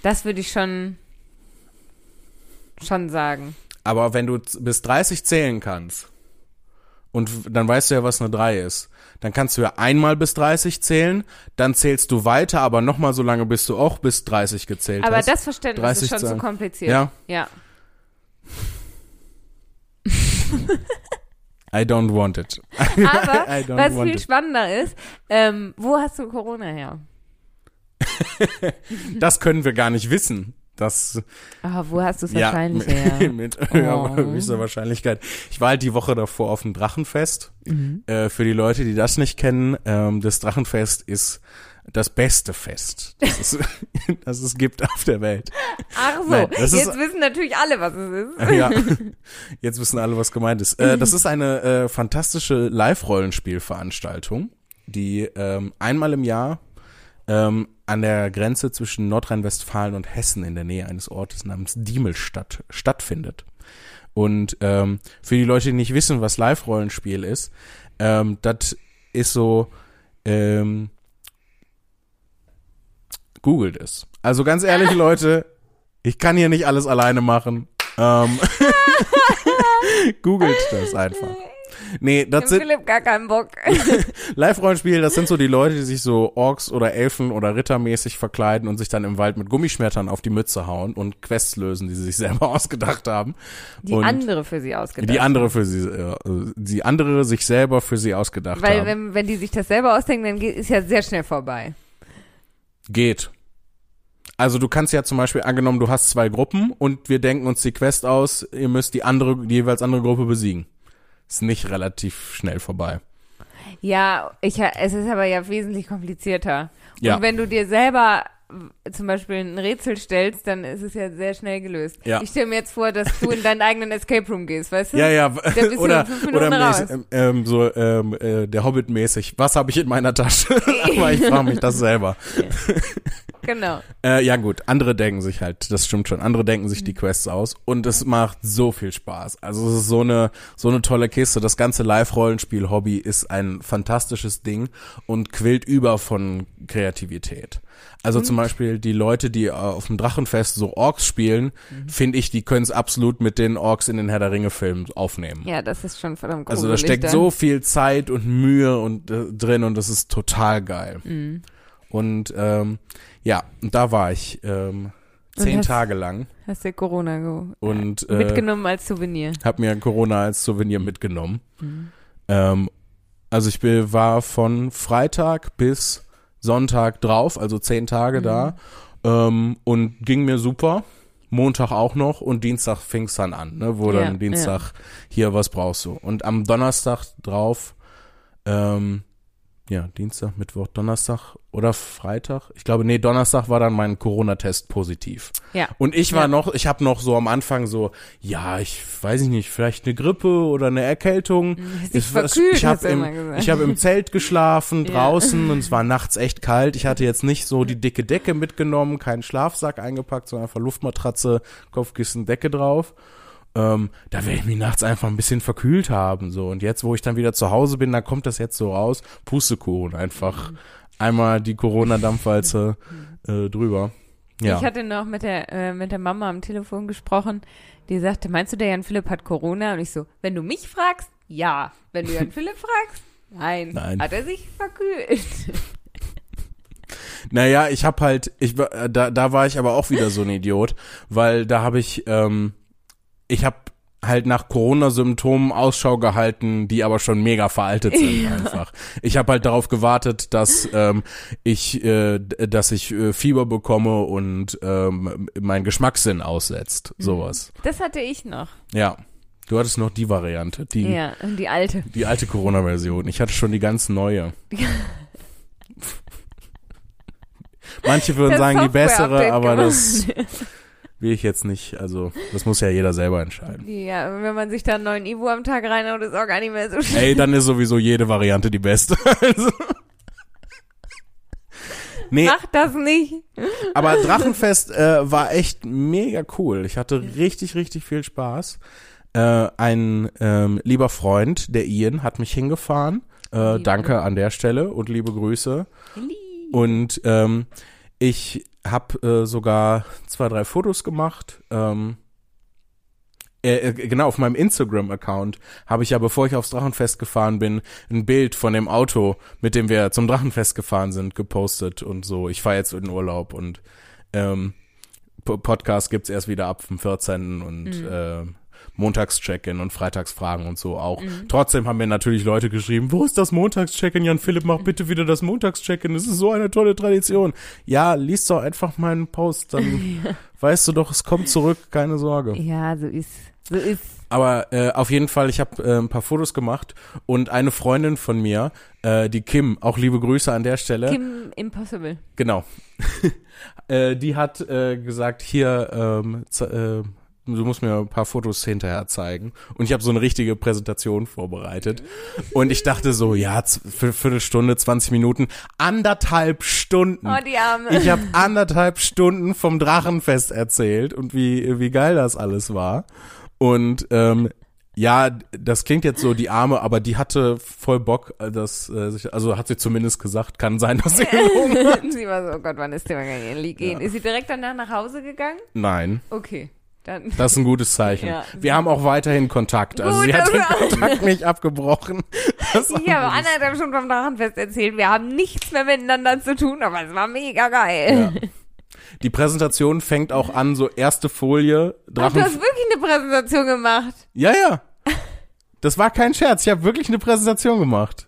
Das würde ich schon, schon sagen. Aber wenn du bis 30 zählen kannst und dann weißt du ja, was eine 3 ist, dann kannst du ja einmal bis 30 zählen, dann zählst du weiter, aber nochmal so lange, bis du auch bis 30 gezählt Aber hast. das Verständnis 30 ist schon zu kompliziert. Ja. Ja. I don't want it. Aber was viel it. spannender ist, ähm, wo hast du Corona her? Das können wir gar nicht wissen. Das Ah, wo hast du es Ja, wahrscheinlich mit, her? mit Oh. höchster Wahrscheinlichkeit. Ich war halt die Woche davor auf dem Drachenfest. Mhm. Äh, für die Leute, die das nicht kennen, ähm, das Drachenfest ist das beste Fest, das es, das es gibt auf der Welt. Ach so, Nein, jetzt ist- wissen natürlich alle, was es ist. Ja, jetzt wissen alle, was gemeint ist. Äh, das ist eine äh, fantastische Live-Rollenspielveranstaltung, die ähm, einmal im Jahr ähm, an der Grenze zwischen Nordrhein-Westfalen und Hessen in der Nähe eines Ortes namens Diemelstadt stattfindet. Und ähm, für die Leute, die nicht wissen, was Live-Rollenspiel ist, ähm, das ist so, ähm, googelt es. Also ganz ehrlich, Leute, ich kann hier nicht alles alleine machen. Ähm, googelt das einfach. Nee, das Dem sind Philipp gar keinen Bock. Live-Rollenspiel, das sind so die Leute, die sich so Orks oder Elfen oder Rittermäßig verkleiden und sich dann im Wald mit Gummischmettern auf die Mütze hauen und Quests lösen, die sie sich selber ausgedacht haben. Die und andere für sie ausgedacht. die andere für sie, äh, die andere sich selber für sie ausgedacht Weil haben. wenn, wenn die sich das selber ausdenken, dann geht, ist ja sehr schnell vorbei. Geht. Also du kannst ja zum Beispiel, angenommen, du hast zwei Gruppen und wir denken uns die Quest aus, ihr müsst die andere, die jeweils andere Gruppe besiegen. Ist nicht relativ schnell vorbei. Ja, ich, es ist aber ja wesentlich komplizierter. Ja. Und wenn du dir selber zum Beispiel ein Rätsel stellst, dann ist es ja sehr schnell gelöst. Ja. Ich stelle mir jetzt vor, dass du in deinen eigenen Escape Room gehst, weißt du? Ja, ja, oder, oder mäßig, ähm, ähm, so ähm, äh, der Hobbit mäßig. Was habe ich in meiner Tasche? Aber ich frage mich das selber. Genau. Äh, ja gut, andere denken sich halt, das stimmt schon, andere denken sich die Quests aus und es macht so viel Spaß. Also es ist so eine so eine tolle Kiste. Das ganze Live-Rollenspiel-Hobby ist ein fantastisches Ding und quillt über von Kreativität. Also zum Beispiel die Leute, die äh, auf dem Drachenfest so Orks spielen, finde ich, die können es absolut mit den Orks in den Herr der Ringe-Filmen aufnehmen. Ja, das ist schon verdammt gruselig. Also da steckt dann. so viel Zeit und Mühe und äh, drin und das ist total geil. Mhm. Und ähm, ja, da war ich ähm, zehn hast- Tage lang Hast du Corona ge und äh, mitgenommen als Souvenir. habe mir Corona als Souvenir mitgenommen. Mhm. Ähm, also ich bin, war von Freitag bis Sonntag drauf, also zehn Tage da ähm, und ging mir super. Montag auch noch und Dienstag fing es dann an, ne, wo Ja, dann Dienstag hier was brauchst du. Und am Donnerstag drauf, ähm, ja, Dienstag, Mittwoch, Donnerstag oder Freitag. Ich glaube, nee, Donnerstag war dann mein Corona-Test positiv. Ja. Und ich war Ja. noch, ich habe noch so am Anfang so, ja, ich weiß ich nicht, vielleicht eine Grippe oder eine Erkältung. Dich Ich, ich habe im, ich hab im Zelt geschlafen Ja. draußen und es war nachts echt kalt. Ich hatte jetzt nicht so die dicke Decke mitgenommen, keinen Schlafsack eingepackt, sondern einfach Luftmatratze, Kopfkissen, Decke drauf. Ähm, da werde ich mich nachts einfach ein bisschen verkühlt haben. so Und jetzt, wo ich dann wieder zu Hause bin, da kommt das jetzt so raus. Pustekuchen einfach. Einmal die Corona-Dampfwalze äh, drüber. Ja. Ich hatte noch mit der, äh, mit der Mama am Telefon gesprochen, die sagte, meinst du, der Jan Philipp hat Corona? Und ich so, wenn du mich fragst, ja. Wenn du Jan Philipp fragst, nein. Nein. Hat er sich verkühlt? Naja, ich hab halt, ich äh, da, da war ich aber auch wieder so ein Idiot, weil da habe ich, ähm, ich hab halt nach Corona-Symptomen Ausschau gehalten, die aber schon mega veraltet sind Ja. einfach. Ich habe halt darauf gewartet, dass ähm, ich, äh, dass ich äh, Fieber bekomme und ähm, mein Geschmackssinn aussetzt, sowas. Das hatte ich noch. Ja, du hattest noch die Variante, die Ja, die alte. die alte Corona-Version. Ich hatte schon die ganz neue. Manche würden Das sagen die bessere, aber das will ich jetzt nicht. Also, das muss ja jeder selber entscheiden. Ja, wenn man sich da einen neuen Ivo am Tag reinhaut, ist auch gar nicht mehr so schlimm. Ey, dann ist sowieso jede Variante die beste. Also. Nee, Mach das nicht. aber Drachenfest äh, war echt mega cool. Ich hatte richtig, richtig viel Spaß. Äh, ein ähm, lieber Freund, der Ian, hat mich hingefahren. Äh, danke an der Stelle und liebe Grüße. Und ähm, ich habe äh, sogar zwei, drei Fotos gemacht. Ähm, äh, äh, genau, auf meinem Instagram-Account habe ich ja, bevor ich aufs Drachenfest gefahren bin, ein Bild von dem Auto, mit dem wir zum Drachenfest gefahren sind, gepostet und so. Ich fahre jetzt in Urlaub und ähm, Podcast gibt's erst wieder ab dem 14. und Mhm. äh, Montags-Check-In und Freitagsfragen und so auch. Trotzdem haben mir natürlich Leute geschrieben, wo ist das Montags-Check-In? Jan Philipp, mach bitte wieder das Montags-Check-In. Das ist so eine tolle Tradition. Ja, liest doch einfach meinen Post, dann weißt du doch, es kommt zurück, keine Sorge. Ja, so ist, so ist. Aber äh, auf jeden Fall, ich habe äh, ein paar Fotos gemacht und eine Freundin von mir, äh, die Kim, auch liebe Grüße an der Stelle. Kim Impossible. Genau. äh, die hat äh, gesagt, hier, ähm, äh, du musst mir ein paar Fotos hinterher zeigen. Und ich habe so eine richtige Präsentation vorbereitet. Und ich dachte so, ja, Viertelstunde, 20 Minuten, anderthalb Stunden. Oh, die Arme. Ich habe anderthalb Stunden vom Drachenfest erzählt und wie, wie geil das alles war. Und ähm, ja, das klingt jetzt so die Arme, aber die hatte voll Bock, äh, das, äh, sich- also hat sie zumindest gesagt, kann sein, dass sie gelogen hat. sie war so, oh Gott, wann ist der mal gehen? Ja. Ist sie direkt danach nach Hause gegangen? Nein, Okay, dann. das ist ein gutes Zeichen. Ja. Wir haben auch weiterhin Kontakt, also Gut, sie hat den das- Kontakt nicht abgebrochen. Das Ich habe anderthalb schon vom Drachenfest erzählt. Wir haben nichts mehr miteinander zu tun, aber es war mega geil. Ja. Die Präsentation fängt auch an, so erste Folie, Ach, du Drachen. hast wirklich eine Präsentation gemacht. Ja, ja. Das war kein Scherz. Ich habe wirklich eine Präsentation gemacht.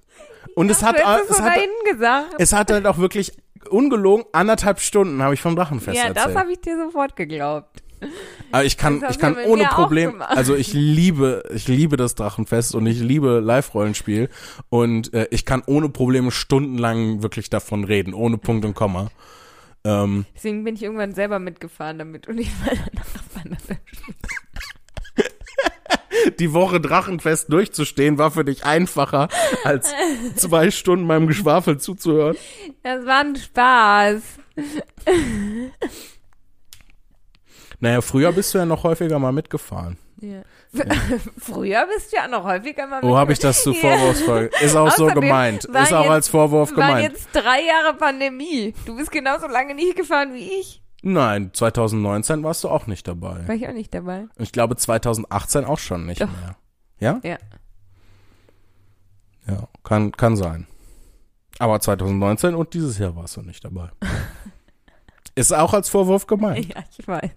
Und es hat, es so hat, gesagt. es hat halt auch wirklich ungelogen anderthalb Stunden habe ich vom Drachenfest ja, das erzählt. habe ich dir sofort geglaubt. Aber ich kann, ich kann ohne Problem, also ich liebe, ich liebe das Drachenfest und ich liebe Live-Rollenspiel und äh, ich kann ohne Probleme stundenlang wirklich davon reden, ohne Punkt und Komma. Ähm, Deswegen bin ich irgendwann selber mitgefahren damit und ich war danach die Woche Drachenfest durchzustehen war für dich einfacher, als zwei Stunden meinem Geschwafel zuzuhören. Das war ein Spaß. Naja, früher bist du ja noch häufiger mal mitgefahren. Ja. Früher bist du ja noch häufiger mal Oh, habe ich das zu Ja. vorwurfsvoll? Ist auch so Außerdem gemeint. war Ist auch jetzt- als Vorwurf gemeint. jetzt drei Jahre Pandemie. Du bist genauso lange nicht gefahren wie ich. Nein, 2019 warst du auch nicht dabei. War ich auch nicht dabei. Ich glaube 2018 auch schon nicht Doch. mehr. Ja? Ja. Ja, kann, kann sein. Aber 2019 und dieses Jahr warst du nicht dabei. Ist auch als Vorwurf gemeint. Ja, ich weiß.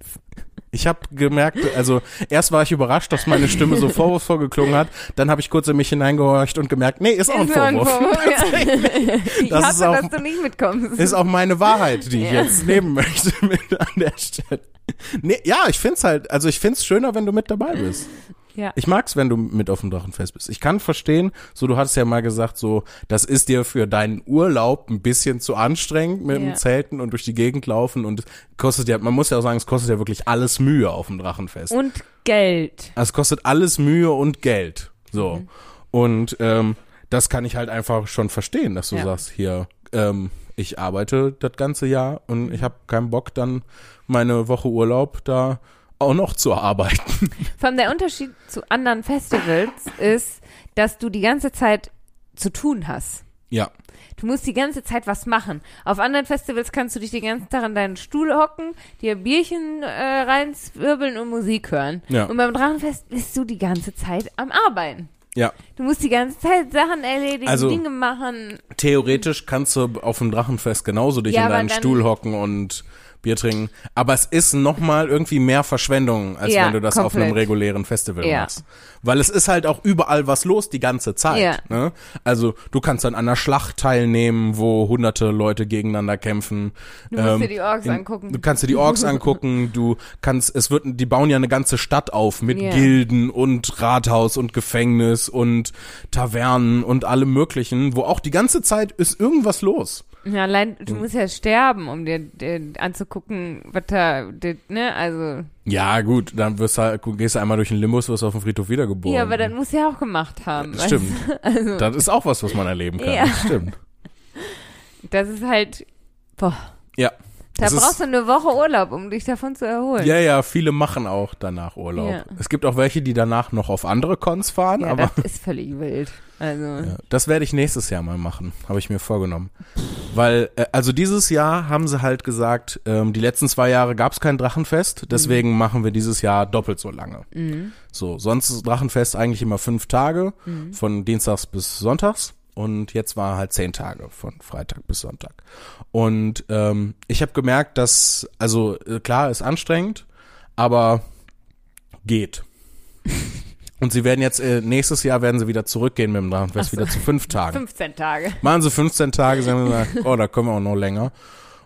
Ich habe gemerkt, also erst war ich überrascht, dass meine Stimme so vorwurfsvoll geklungen hat. Dann habe ich kurz in mich hineingehorcht und gemerkt, nee, ist auch ein Ist nur Vorwurf. ja. Ich Das hasse, ist auch- dass du nicht mitkommst. Ist auch meine Wahrheit, die ich Ja. jetzt nehmen möchte mit an der Stelle. Nee, ja, ich find's halt, also ich find's schöner, wenn du mit dabei bist. Ja. Ich mag's, wenn du mit auf dem Drachenfest bist. Ich kann verstehen, so du hattest ja mal gesagt, so das ist dir für deinen Urlaub ein bisschen zu anstrengend mit Ja. dem Zelten und durch die Gegend laufen und es kostet ja, man muss ja auch sagen, es kostet ja wirklich alles Mühe auf dem Drachenfest. Und Geld. Also es kostet alles Mühe und Geld. So. Mhm. Und ähm, das kann ich halt einfach schon verstehen, dass du Ja. sagst, hier, ähm, ich arbeite das ganze Jahr und ich habe keinen Bock, dann meine Woche Urlaub da auch noch zu arbeiten. Vor allem der Unterschied zu anderen Festivals ist, dass du die ganze Zeit zu tun hast. ja. Du musst die ganze Zeit was machen. Auf anderen Festivals kannst du dich den ganzen Tag in deinen Stuhl hocken, dir Bierchen äh, reinzwirbeln und Musik hören. Ja. Und beim Drachenfest bist du die ganze Zeit am Arbeiten. Ja. Du musst die ganze Zeit Sachen erledigen, Also- Dinge machen. Theoretisch kannst du auf dem Drachenfest genauso dich Ja, in deinen Stuhl hocken und Bier trinken. Aber es ist nochmal irgendwie mehr Verschwendung, als Ja, wenn du das auf einem komplett. regulären Festival Ja. machst. Weil es ist halt auch überall was los die ganze Zeit. Ja. Ne? Also du kannst dann an einer Schlacht teilnehmen, wo hunderte Leute gegeneinander kämpfen. Du musst Ähm, dir die Orks in- angucken. Du kannst dir die Orks angucken, du kannst, es wird, die bauen ja eine ganze Stadt auf mit Ja. Gilden und Rathaus und Gefängnis und Tavernen und allem möglichen, wo auch die ganze Zeit ist irgendwas los. Ja, allein, du musst ja sterben, um dir, dir anzugucken, was da, dir, ne, also. Ja, gut, dann wirst du, halt- gehst du einmal durch den Limbus, wirst auf dem Friedhof wiedergeboren. Ja, aber das muss ja auch gemacht haben. weißt Stimmt. du? Also, Das ist auch was, was man erleben kann. Ja. Stimmt. das ist halt, boah, Ja. Da Es brauchst du eine Woche Urlaub, um dich davon zu erholen. Ja, ja, viele machen auch danach Urlaub. Ja. Es gibt auch welche, die danach noch auf andere Cons fahren, Ja, aber das ist völlig wild. Also, Ja, das werde ich nächstes Jahr mal machen, habe ich mir vorgenommen. Weil, äh, also dieses Jahr haben sie halt gesagt, ähm, die letzten zwei Jahre gab es kein Drachenfest, deswegen machen wir dieses Jahr doppelt so lange. mhm. So, sonst ist Drachenfest eigentlich immer fünf Tage, Mhm. von Dienstags bis Sonntags. Und jetzt war halt zehn Tage von Freitag bis Sonntag. Und ähm, ich habe gemerkt, dass, also äh, klar, ist anstrengend, aber geht. Und sie werden jetzt, äh, nächstes Jahr werden sie wieder zurückgehen mit dem Drachenfest, Ach so. wieder zu fünf Tagen. 15 Tage. Machen sie 15 Tage, sagen wir mal, oh, da können wir auch noch länger.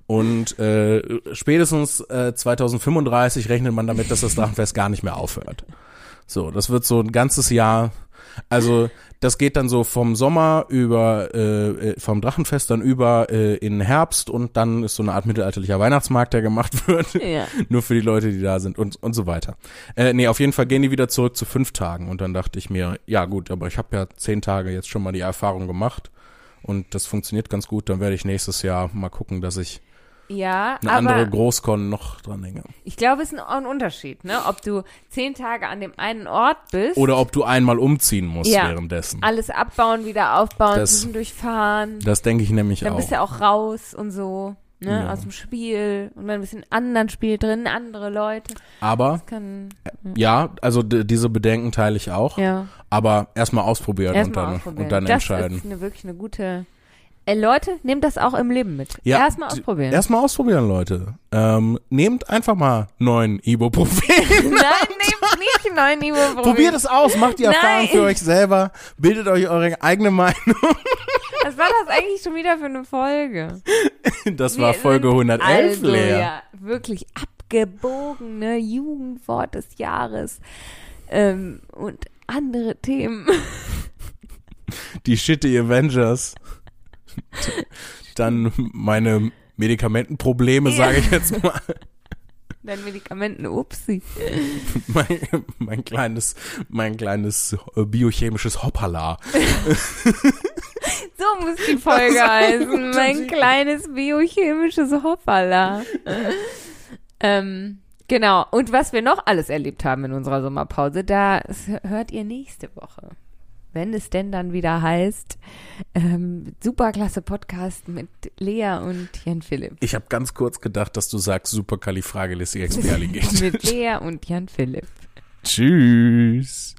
Und äh, spätestens äh, 2035 rechnet man damit, dass das Drachenfest gar nicht mehr aufhört. So, das wird so ein ganzes Jahr. Also das geht dann so vom Sommer über äh, äh, vom Drachenfest dann über äh, in Herbst und dann ist so eine Art mittelalterlicher Weihnachtsmarkt, der gemacht wird. Ja. Nur für die Leute, die da sind und, und so weiter. Äh, nee, auf jeden Fall gehen die wieder zurück zu fünf Tagen. Und dann dachte ich mir, ja gut, aber ich habe ja zehn Tage jetzt schon mal die Erfahrung gemacht. Und das funktioniert ganz gut. Dann werde ich nächstes Jahr mal gucken, dass ich Ja, eine aber andere Großkon noch dran hänge. ich glaube, es ist ein, ein Unterschied, ne? Ob du zehn Tage an dem einen Ort bist, Oder ob du einmal umziehen musst Ja. währenddessen. alles abbauen, wieder aufbauen, Das- zwischendurch fahren. Das denke ich nämlich Dann auch. bist du ja auch raus und so, ne? Ja. Aus dem Spiel und dann ein bisschen anderen Spiel drin, andere Leute. Aber Das kann, ja, also d- diese Bedenken teile ich auch. ja. Aber erstmal ausprobieren, und, Erstmal dann, ausprobieren. und dann das entscheiden. ist eine, wirklich eine gute. Äh, Leute, nehmt das auch im Leben mit. Ja, Erstmal ausprobieren. Erstmal ausprobieren, Leute. Ähm, nehmt einfach mal neuen Ibuprofen. Nein, nehmt nicht neuen Niveau Probiert es aus, macht die Erfahrung Nein. für euch selber, bildet euch eure eigene Meinung. Was war das eigentlich schon wieder für eine Folge? Das war Wir Folge sind 111 also, leer. Ja, wirklich abgebogene Jugendwort des Jahres ähm, und andere Themen. Die Shitty Avengers. Dann meine Medikamentenprobleme, sage ich jetzt mal. Dein Medikamenten, upsi. Mein, mein kleines, mein kleines äh, biochemisches Hoppala. So muss die Folge heißen. Mein kleines biochemisches Hoppala. ähm, genau. Und was wir noch alles erlebt haben in unserer Sommerpause, das hört ihr nächste Woche. Wenn es denn dann wieder heißt, ähm, superklasse Podcast mit Lea und Jan Philipp. Ich habe ganz kurz gedacht, dass du sagst Supercalifragilisticexpialigetisch. mit Lea und Jan Philipp. Tschüss.